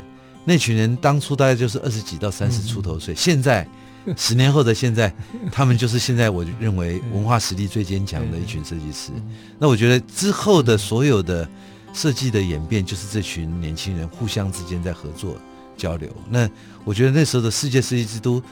B: 那群人当初大概就是二十几到三十出头岁，现在 (laughs) 十年后的现在，(laughs) 他们就是现在我认为文化实力最坚强的一群设计师。那我觉得之后的所有的。设计的演变就是这群年轻人互相之间在合作交流。那我觉得那时候的世界设计之都，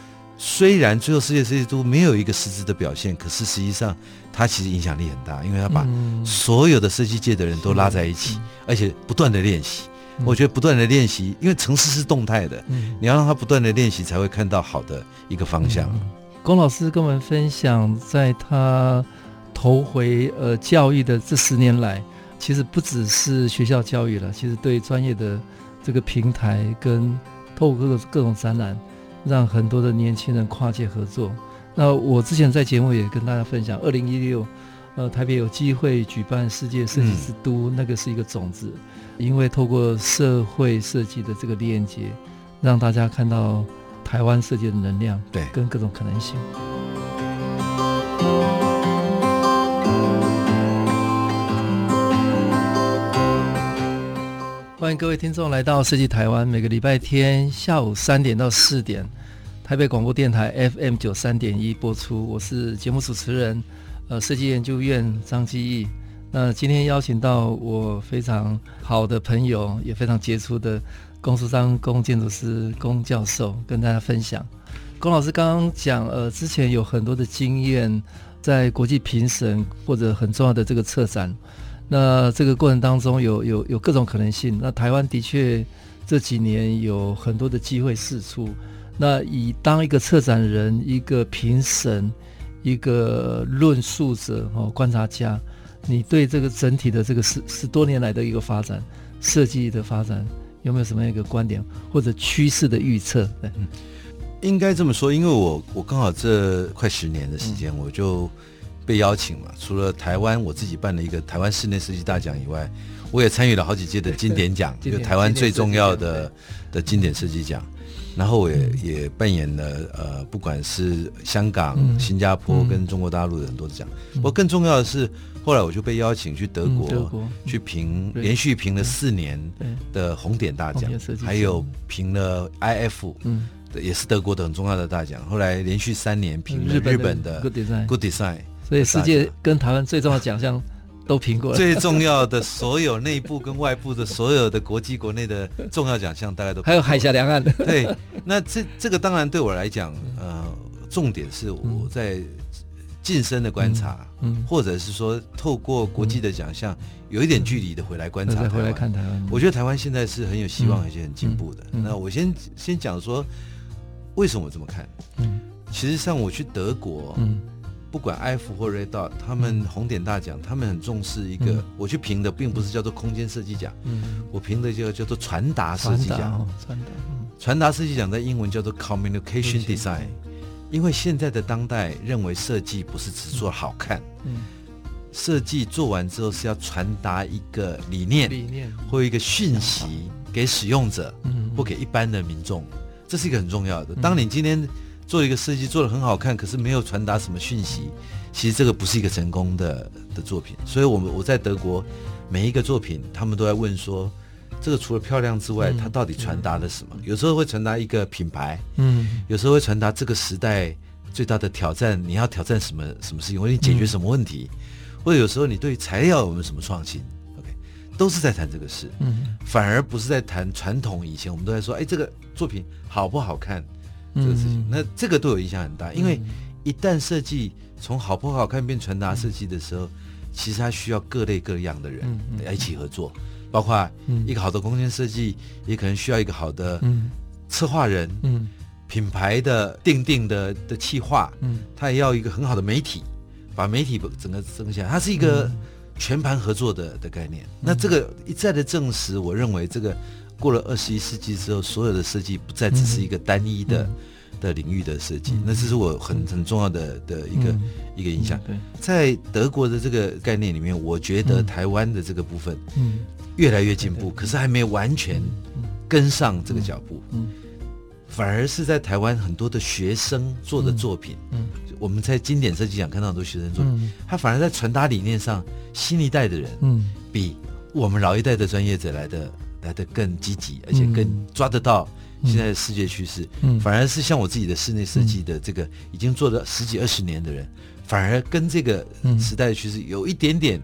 B: 虽然最后世界设计都没有一个实质的表现，可是实际上它其实影响力很大，因为它把所有的设计界的人都拉在一起，而且不断的练习。我觉得不断的练习，因为城市是动态的，你要让他不断的练习，才会看到好的一个方向。
A: 龚老师跟我们分享，在他投回呃教育的这十年来。其实不只是学校教育了，其实对专业的这个平台跟透过各各种展览，让很多的年轻人跨界合作。那我之前在节目也跟大家分享，二零一六，呃，台北有机会举办世界设计之都，嗯、那个是一个种子，因为透过社会设计的这个链接，让大家看到台湾设计的能量，对，跟各种可能性。各位听众来到设计台湾，每个礼拜天下午三点到四点，台北广播电台 FM 九三点一播出。我是节目主持人，呃，设计研究院张基义。那今天邀请到我非常好的朋友，也非常杰出的龚书章龚建筑师龚教授，跟大家分享。龚老师刚刚讲，呃，之前有很多的经验，在国际评审或者很重要的这个策展。那这个过程当中有有有各种可能性。那台湾的确这几年有很多的机会释出。那以当一个策展人、一个评审、一个论述者、哦观察家，你对这个整体的这个十十多年来的一个发展、设计的发展，有没有什么样一个观点或者趋势的预测？嗯，
B: 应该这么说，因为我我刚好这快十年的时间，嗯、我就。被邀请嘛，除了台湾我自己办了一个台湾室内设计大奖以外，我也参与了好几届的经典奖，就台湾最重要的的经典设计奖。然后我也、嗯、也扮演了呃，不管是香港、嗯、新加坡跟中国大陆的很多的奖。不过、嗯、更重要的是，后来我就被邀请去德国，嗯、德国去评，连续评了四年的红点大奖，还有评了 IF，嗯，也是德国的很重要的大奖。后来连续三年评了日本的 Good Design。
A: 所以世界跟台湾最重要的奖项都评过了。
B: 最重要的所有内部跟外部的所有的国际国内的重要奖项，大概都
A: 还有海峡两岸的。
B: 对，那这这个当然对我来讲，呃，重点是我在近身的观察，嗯，或者是说透过国际的奖项有一点距离的回来观察，
A: 回来看台湾。
B: 我觉得台湾现在是很有希望而且很进步的。那我先先讲说为什么我这么看？嗯，其实像我去德国，嗯。不管 IF 或 Red Dot，他们红点大奖，他们很重视一个。我去评的并不是叫做空间设计奖，我评的就叫做传达设计奖。传达，传达设计奖在英文叫做 Communication Design。因为现在的当代认为设计不是只做好看，设计做完之后是要传达一个理念，理念或一个讯息给使用者，或给一般的民众，这是一个很重要的。当你今天。做一个设计做的很好看，可是没有传达什么讯息，其实这个不是一个成功的的作品。所以，我们我在德国每一个作品，他们都在问说，这个除了漂亮之外，它到底传达了什么？有时候会传达一个品牌，嗯，有时候会传达这个时代最大的挑战，你要挑战什么什么事情，或者你解决什么问题，或者有时候你对材料有没有什么创新？OK，都是在谈这个事，嗯，反而不是在谈传统。以前我们都在说，哎，这个作品好不好看？这个事情，那这个对我影响很大，因为一旦设计从好不好看变传达设计的时候，其实它需要各类各样的人来一起合作，包括一个好的空间设计，也可能需要一个好的策划人，品牌的定定的的企划，它也要一个很好的媒体，把媒体整个整起来，它是一个全盘合作的的概念。那这个一再的证实，我认为这个。过了二十一世纪之后，所有的设计不再只是一个单一的、嗯、的领域的设计，嗯、那这是我很很重要的的一个、嗯、一个影响。对，在德国的这个概念里面，我觉得台湾的这个部分，嗯，越来越进步，可是还没有完全跟上这个脚步。嗯，反而是在台湾很多的学生做的作品，嗯，我们在经典设计奖看到很多学生作品，他反而在传达理念上，新一代的人，嗯，比我们老一代的专业者来的。来的更积极，而且更抓得到现在的世界趋势。嗯，反而是像我自己的室内设计的这个已经做了十几二十年的人，反而跟这个时代的趋势有一点点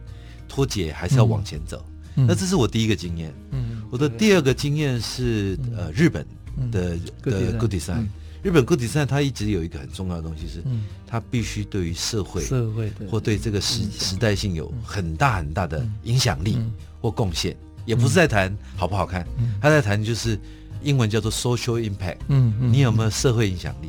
B: 脱节，还是要往前走。那这是我第一个经验。嗯，我的第二个经验是呃日本的的 Good Design。日本 Good Design 它一直有一个很重要的东西是，它必须对于社会社会或对这个时时代性有很大很大的影响力或贡献。也不是在谈好不好看，嗯、他在谈就是英文叫做 social impact，嗯，嗯，你有没有社会影响力，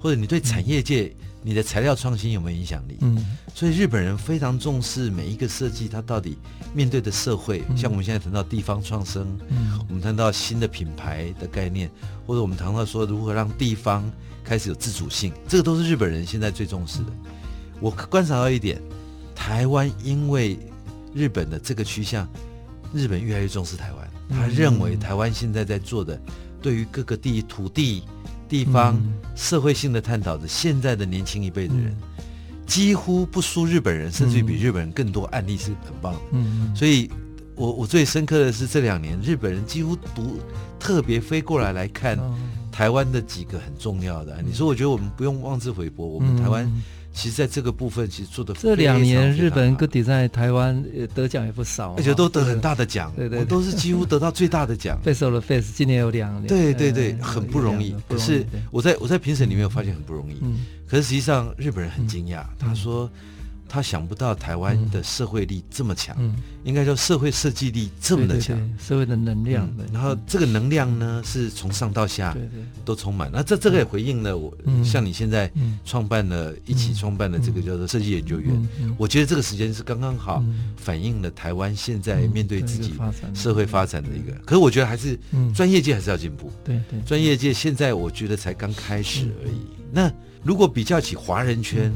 B: 或者你对产业界、嗯、你的材料创新有没有影响力？嗯，所以日本人非常重视每一个设计，它到底面对的社会，嗯、像我们现在谈到地方创生，嗯，我们谈到新的品牌的概念，或者我们谈到说如何让地方开始有自主性，这个都是日本人现在最重视的。我观察到一点，台湾因为日本的这个趋向。日本越来越重视台湾，他认为台湾现在在做的，对于各个地土地、地方、社会性的探讨的，现在的年轻一辈的人，几乎不输日本人，甚至于比日本人更多案例是很棒的。嗯，所以我我最深刻的是这两年，日本人几乎独特别飞过来来看台湾的几个很重要的。你说，我觉得我们不用妄自菲薄，我们台湾。其实，在这个部分，其实做的
A: 这两年，日本 Good Design 在台湾得奖也不少，
B: 而且都得很大的奖，对对，我都是几乎得到最大的奖。
A: Face of Face 今年有两年，
B: 对对对，很不容易。可是我在我在评审里面有发现很不容易。嗯，可是实际上日本人很惊讶，他说。他想不到台湾的社会力这么强，嗯，应该说社会设计力这么的强，
A: 社会的能量。
B: 然后这个能量呢，是从上到下都充满。那这这个也回应了我，像你现在创办了一起创办了这个叫做设计研究院，我觉得这个时间是刚刚好，反映了台湾现在面对自己社会发展的一个。可是我觉得还是专业界还是要进步，对对，专业界现在我觉得才刚开始而已。那如果比较起华人圈。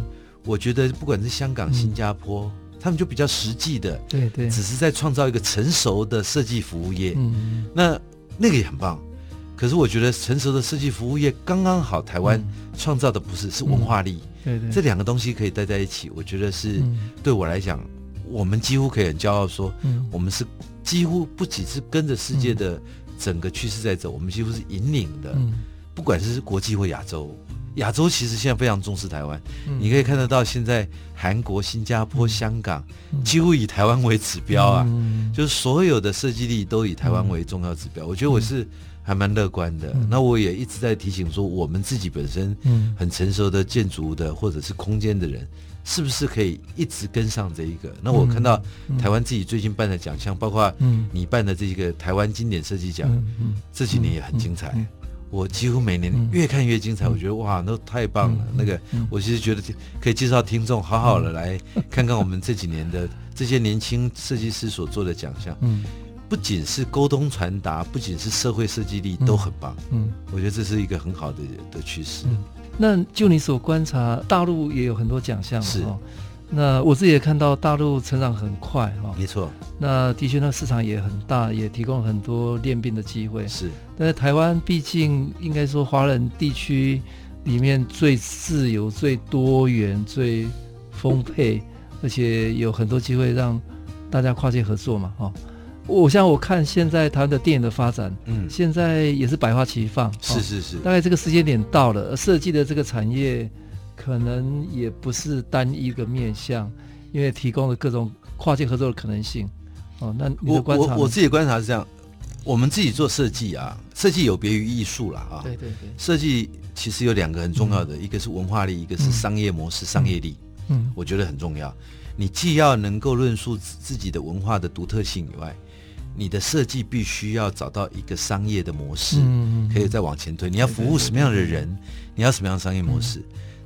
B: 我觉得不管是香港、
A: 嗯、
B: 新加坡，他们就比较实际的，
A: 对对，
B: 只是在创造一个成熟的设计服务业。
A: 嗯，
B: 那那个也很棒。可是我觉得成熟的设计服务业刚刚好，台湾创造的不是、嗯、是文化力。
A: 对对，
B: 这两个东西可以待在一起，我觉得是对我来讲，嗯、我们几乎可以很骄傲说，嗯、我们是几乎不只是跟着世界的整个趋势在走，嗯、我们几乎是引领的。嗯、不管是国际或亚洲，亚洲其实现在非常重视台湾。嗯、你可以看得到，现在韩国、新加坡、嗯、香港几乎以台湾为指标啊，嗯、就是所有的设计力都以台湾为重要指标。我觉得我是。还蛮乐观的，嗯、那我也一直在提醒说，我们自己本身很成熟的建筑的或者是空间的人，是不是可以一直跟上这一个？那我看到台湾自己最近办的奖项，包括你办的这个台湾经典设计奖，这几年也很精彩。我几乎每年越看越精彩，我觉得哇，那太棒了。那个，我其实觉得可以介绍听众好好的来看看我们这几年的这些年轻设计师所做的奖项。不仅是沟通传达，不仅是社会设计力都很棒。嗯，嗯我觉得这是一个很好的的趋势。
A: 嗯，那就你所观察，大陆也有很多奖项
B: 是。
A: 那我自己也看到大陆成长很快哈。
B: 没错。
A: 那的确，那市场也很大，也提供很多练兵的机会。
B: 是。
A: 但是台湾毕竟应该说华人地区里面最自由、最多元、最丰沛，而且有很多机会让大家跨界合作嘛，哈。我像我看现在台湾的电影的发展，嗯，现在也是百花齐放，
B: 是是是，
A: 大概这个时间点到了，设计的这个产业可能也不是单一个面向，因为提供了各种跨界合作的可能性。哦，那你的观察？
B: 我我自己观察是这样，我们自己做设计啊，设计有别于艺术了啊，
A: 对对对，
B: 设计其实有两个很重要的，一个是文化力，一个是商业模式、商业力，嗯，我觉得很重要。你既要能够论述自己的文化的独特性以外，你的设计必须要找到一个商业的模式，可以再往前推。你要服务什么样的人？你要什么样的商业模式？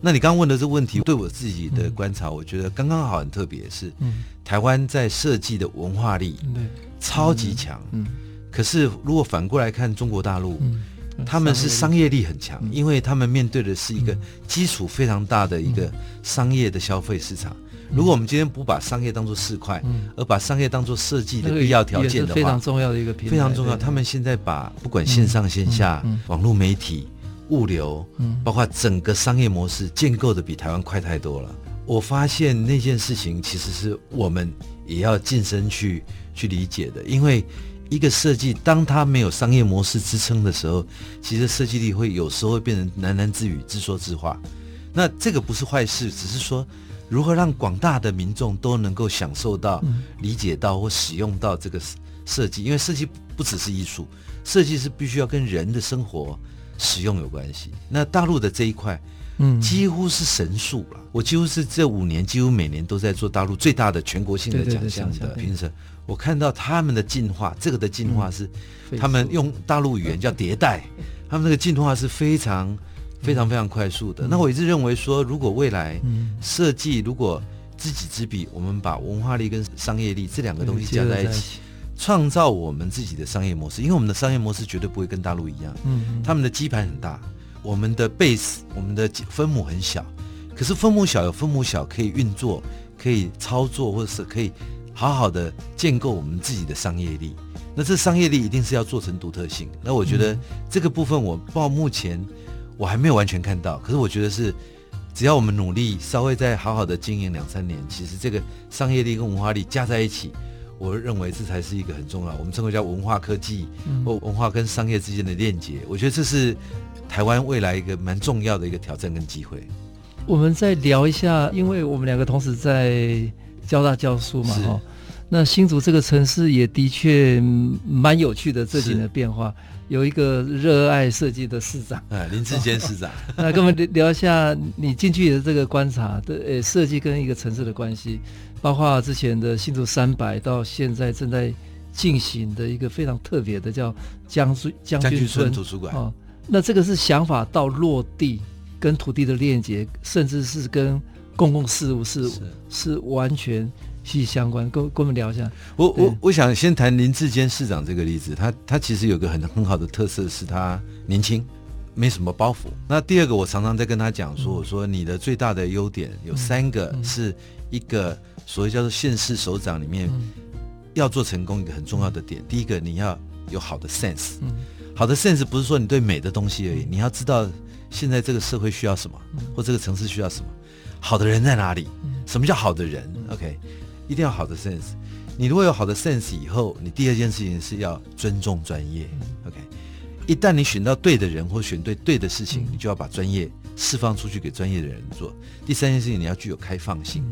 B: 那你刚刚问的这个问题，对我自己的观察，我觉得刚刚好，很特别。是台湾在设计的文化力超级强，可是如果反过来看中国大陆，他们是商业力很强，因为他们面对的是一个基础非常大的一个商业的消费市场。如果我们今天不把商业当做市块，嗯、而把商业当做设计的必要条件的话，
A: 非常重要的一个平台，
B: 非常重要。他们现在把不管线上线下、网络媒体、物流，嗯、包括整个商业模式建构的比台湾快太多了。我发现那件事情其实是我们也要近身去去理解的，因为一个设计当它没有商业模式支撑的时候，其实设计力会有时候会变成喃喃自语、自说自话。那这个不是坏事，只是说。如何让广大的民众都能够享受到、理解到或使用到这个设计？因为设计不只是艺术，设计是必须要跟人的生活使用有关系。那大陆的这一块，嗯，几乎是神速了。我几乎是这五年，几乎每年都在做大陆最大的全国性的奖项的评审。我看到他们的进化，这个的进化是，他们用大陆语言叫迭代，(laughs) 他们那个进化是非常。非常非常快速的。那我一直认为说，如果未来设计如果知己知彼，我们把文化力跟商业力这两个东西加在一起，创造我们自己的商业模式。因为我们的商业模式绝对不会跟大陆一样，嗯，他们的基盘很大，我们的 base，我们的分母很小。可是分母小有分母小可以运作、可以操作，或者是可以好好的建构我们自己的商业力。那这商业力一定是要做成独特性。那我觉得这个部分，我到目前。我还没有完全看到，可是我觉得是，只要我们努力，稍微再好好的经营两三年，其实这个商业力跟文化力加在一起，我认为这才是一个很重要，我们称为叫文化科技或文化跟商业之间的链接。我觉得这是台湾未来一个蛮重要的一个挑战跟机会。
A: 我们再聊一下，因为我们两个同时在交大教书嘛，哈。那新竹这个城市也的确蛮有趣的，这几年的变化，有一个热爱设计的市长，
B: 哎，林志坚市长。(laughs)
A: 那跟我们聊一下你近距离的这个观察的，呃，设计跟一个城市的关系，包括之前的新竹三百，到现在正在进行的一个非常特别的叫将军将军村
B: 图书馆。
A: 哦，那这个是想法到落地，跟土地的链接，甚至是跟公共事务是是，是完全。息息相关，跟跟我们聊一下。
B: 我我我想先谈林志坚市长这个例子，他他其实有个很很好的特色，是他年轻。没什么包袱。那第二个，我常常在跟他讲说，我说你的最大的优点有三个，是一个所谓叫做县市首长里面要做成功一个很重要的点。第一个，你要有好的 sense，好的 sense 不是说你对美的东西而已，你要知道现在这个社会需要什么，或这个城市需要什么，好的人在哪里？什么叫好的人？OK，一定要好的 sense。你如果有好的 sense 以后，你第二件事情是要尊重专业。OK，一旦你选到对的人或选对对的事情，你就要把专业释放出去给专业的人做。第三件事情，你要具有开放性，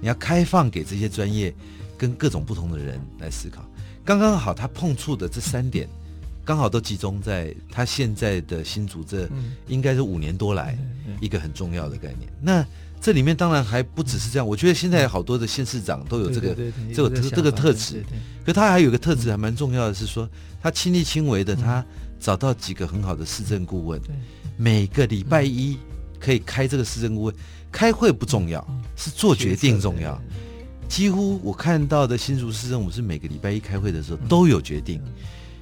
B: 你要开放给这些专业跟各种不同的人来思考。刚刚好，他碰触的这三点，刚好都集中在他现在的新组这应该是五年多来一个很重要的概念。那这里面当然还不只是这样，我觉得现在好多的县市长都有这个这个这个特质，可他还有一个特质还蛮重要的是说，他亲力亲为的，他找到几个很好的市政顾问，每个礼拜一可以开这个市政顾问开会不重要，是做决定重要。几乎我看到的新竹市政府是每个礼拜一开会的时候都有决定，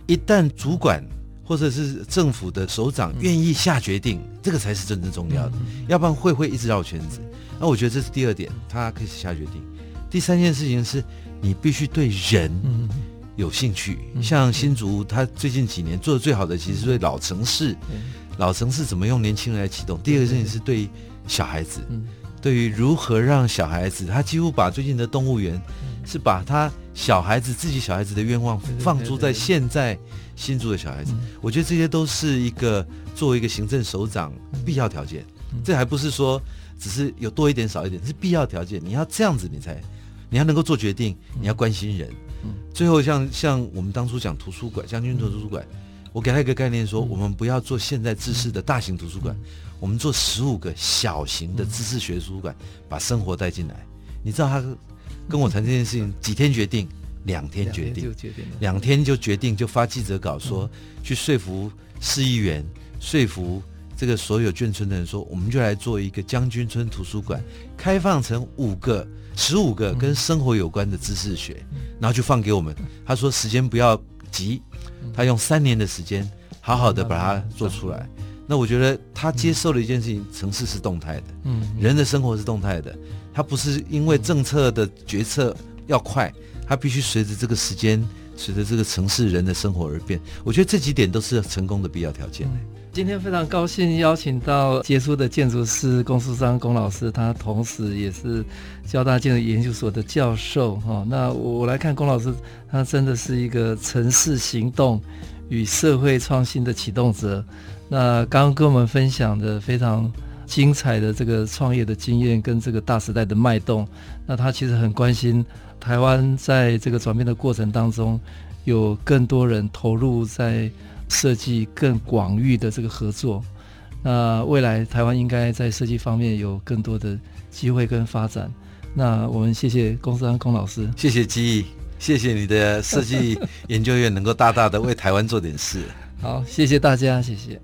B: 一旦主管。或者是政府的首长愿意下决定，嗯、这个才是真正重要的，嗯、要不然会会一直绕圈子。那我觉得这是第二点，他可以下决定。第三件事情是，你必须对人有兴趣。嗯、像新竹，他最近几年做的最好的，其实是对老城市，嗯、老城市怎么用年轻人来启动。第二个事情是对小孩子，嗯、对于如何让小孩子，他几乎把最近的动物园，是把他小孩子自己小孩子的愿望放诸在现在。新竹的小孩子，我觉得这些都是一个作为一个行政首长必要条件。这还不是说只是有多一点少一点，是必要条件。你要这样子，你才你要能够做决定，你要关心人。最后像像我们当初讲图书馆，将军图书馆，我给他一个概念说，我们不要做现在知识的大型图书馆，我们做十五个小型的知识学书馆，把生活带进来。你知道他跟我谈这件事情几天决定？两天决定，两天就决定，就发记者稿说，去说服市议员，说服这个所有眷村的人说，我们就来做一个将军村图书馆，开放成五个、十五个跟生活有关的知识学，然后就放给我们。他说时间不要急，他用三年的时间，好好的把它做出来。那我觉得他接受了一件事情，城市是动态的，人的生活是动态的，他不是因为政策的决策要快。他必须随着这个时间，随着这个城市人的生活而变。我觉得这几点都是成功的必要条件。
A: 今天非常高兴邀请到杰出的建筑师龚书章龚老师，他同时也是交大建筑研究所的教授。哈，那我来看龚老师，他真的是一个城市行动与社会创新的启动者。那刚刚跟我们分享的非常精彩的这个创业的经验跟这个大时代的脉动，那他其实很关心。台湾在这个转变的过程当中，有更多人投入在设计更广域的这个合作。那未来台湾应该在设计方面有更多的机会跟发展。那我们谢谢龚书章龚老师，
B: 谢谢记忆，谢谢你的设计研究院能够大大的为台湾做点事。
A: 好，谢谢大家，谢谢。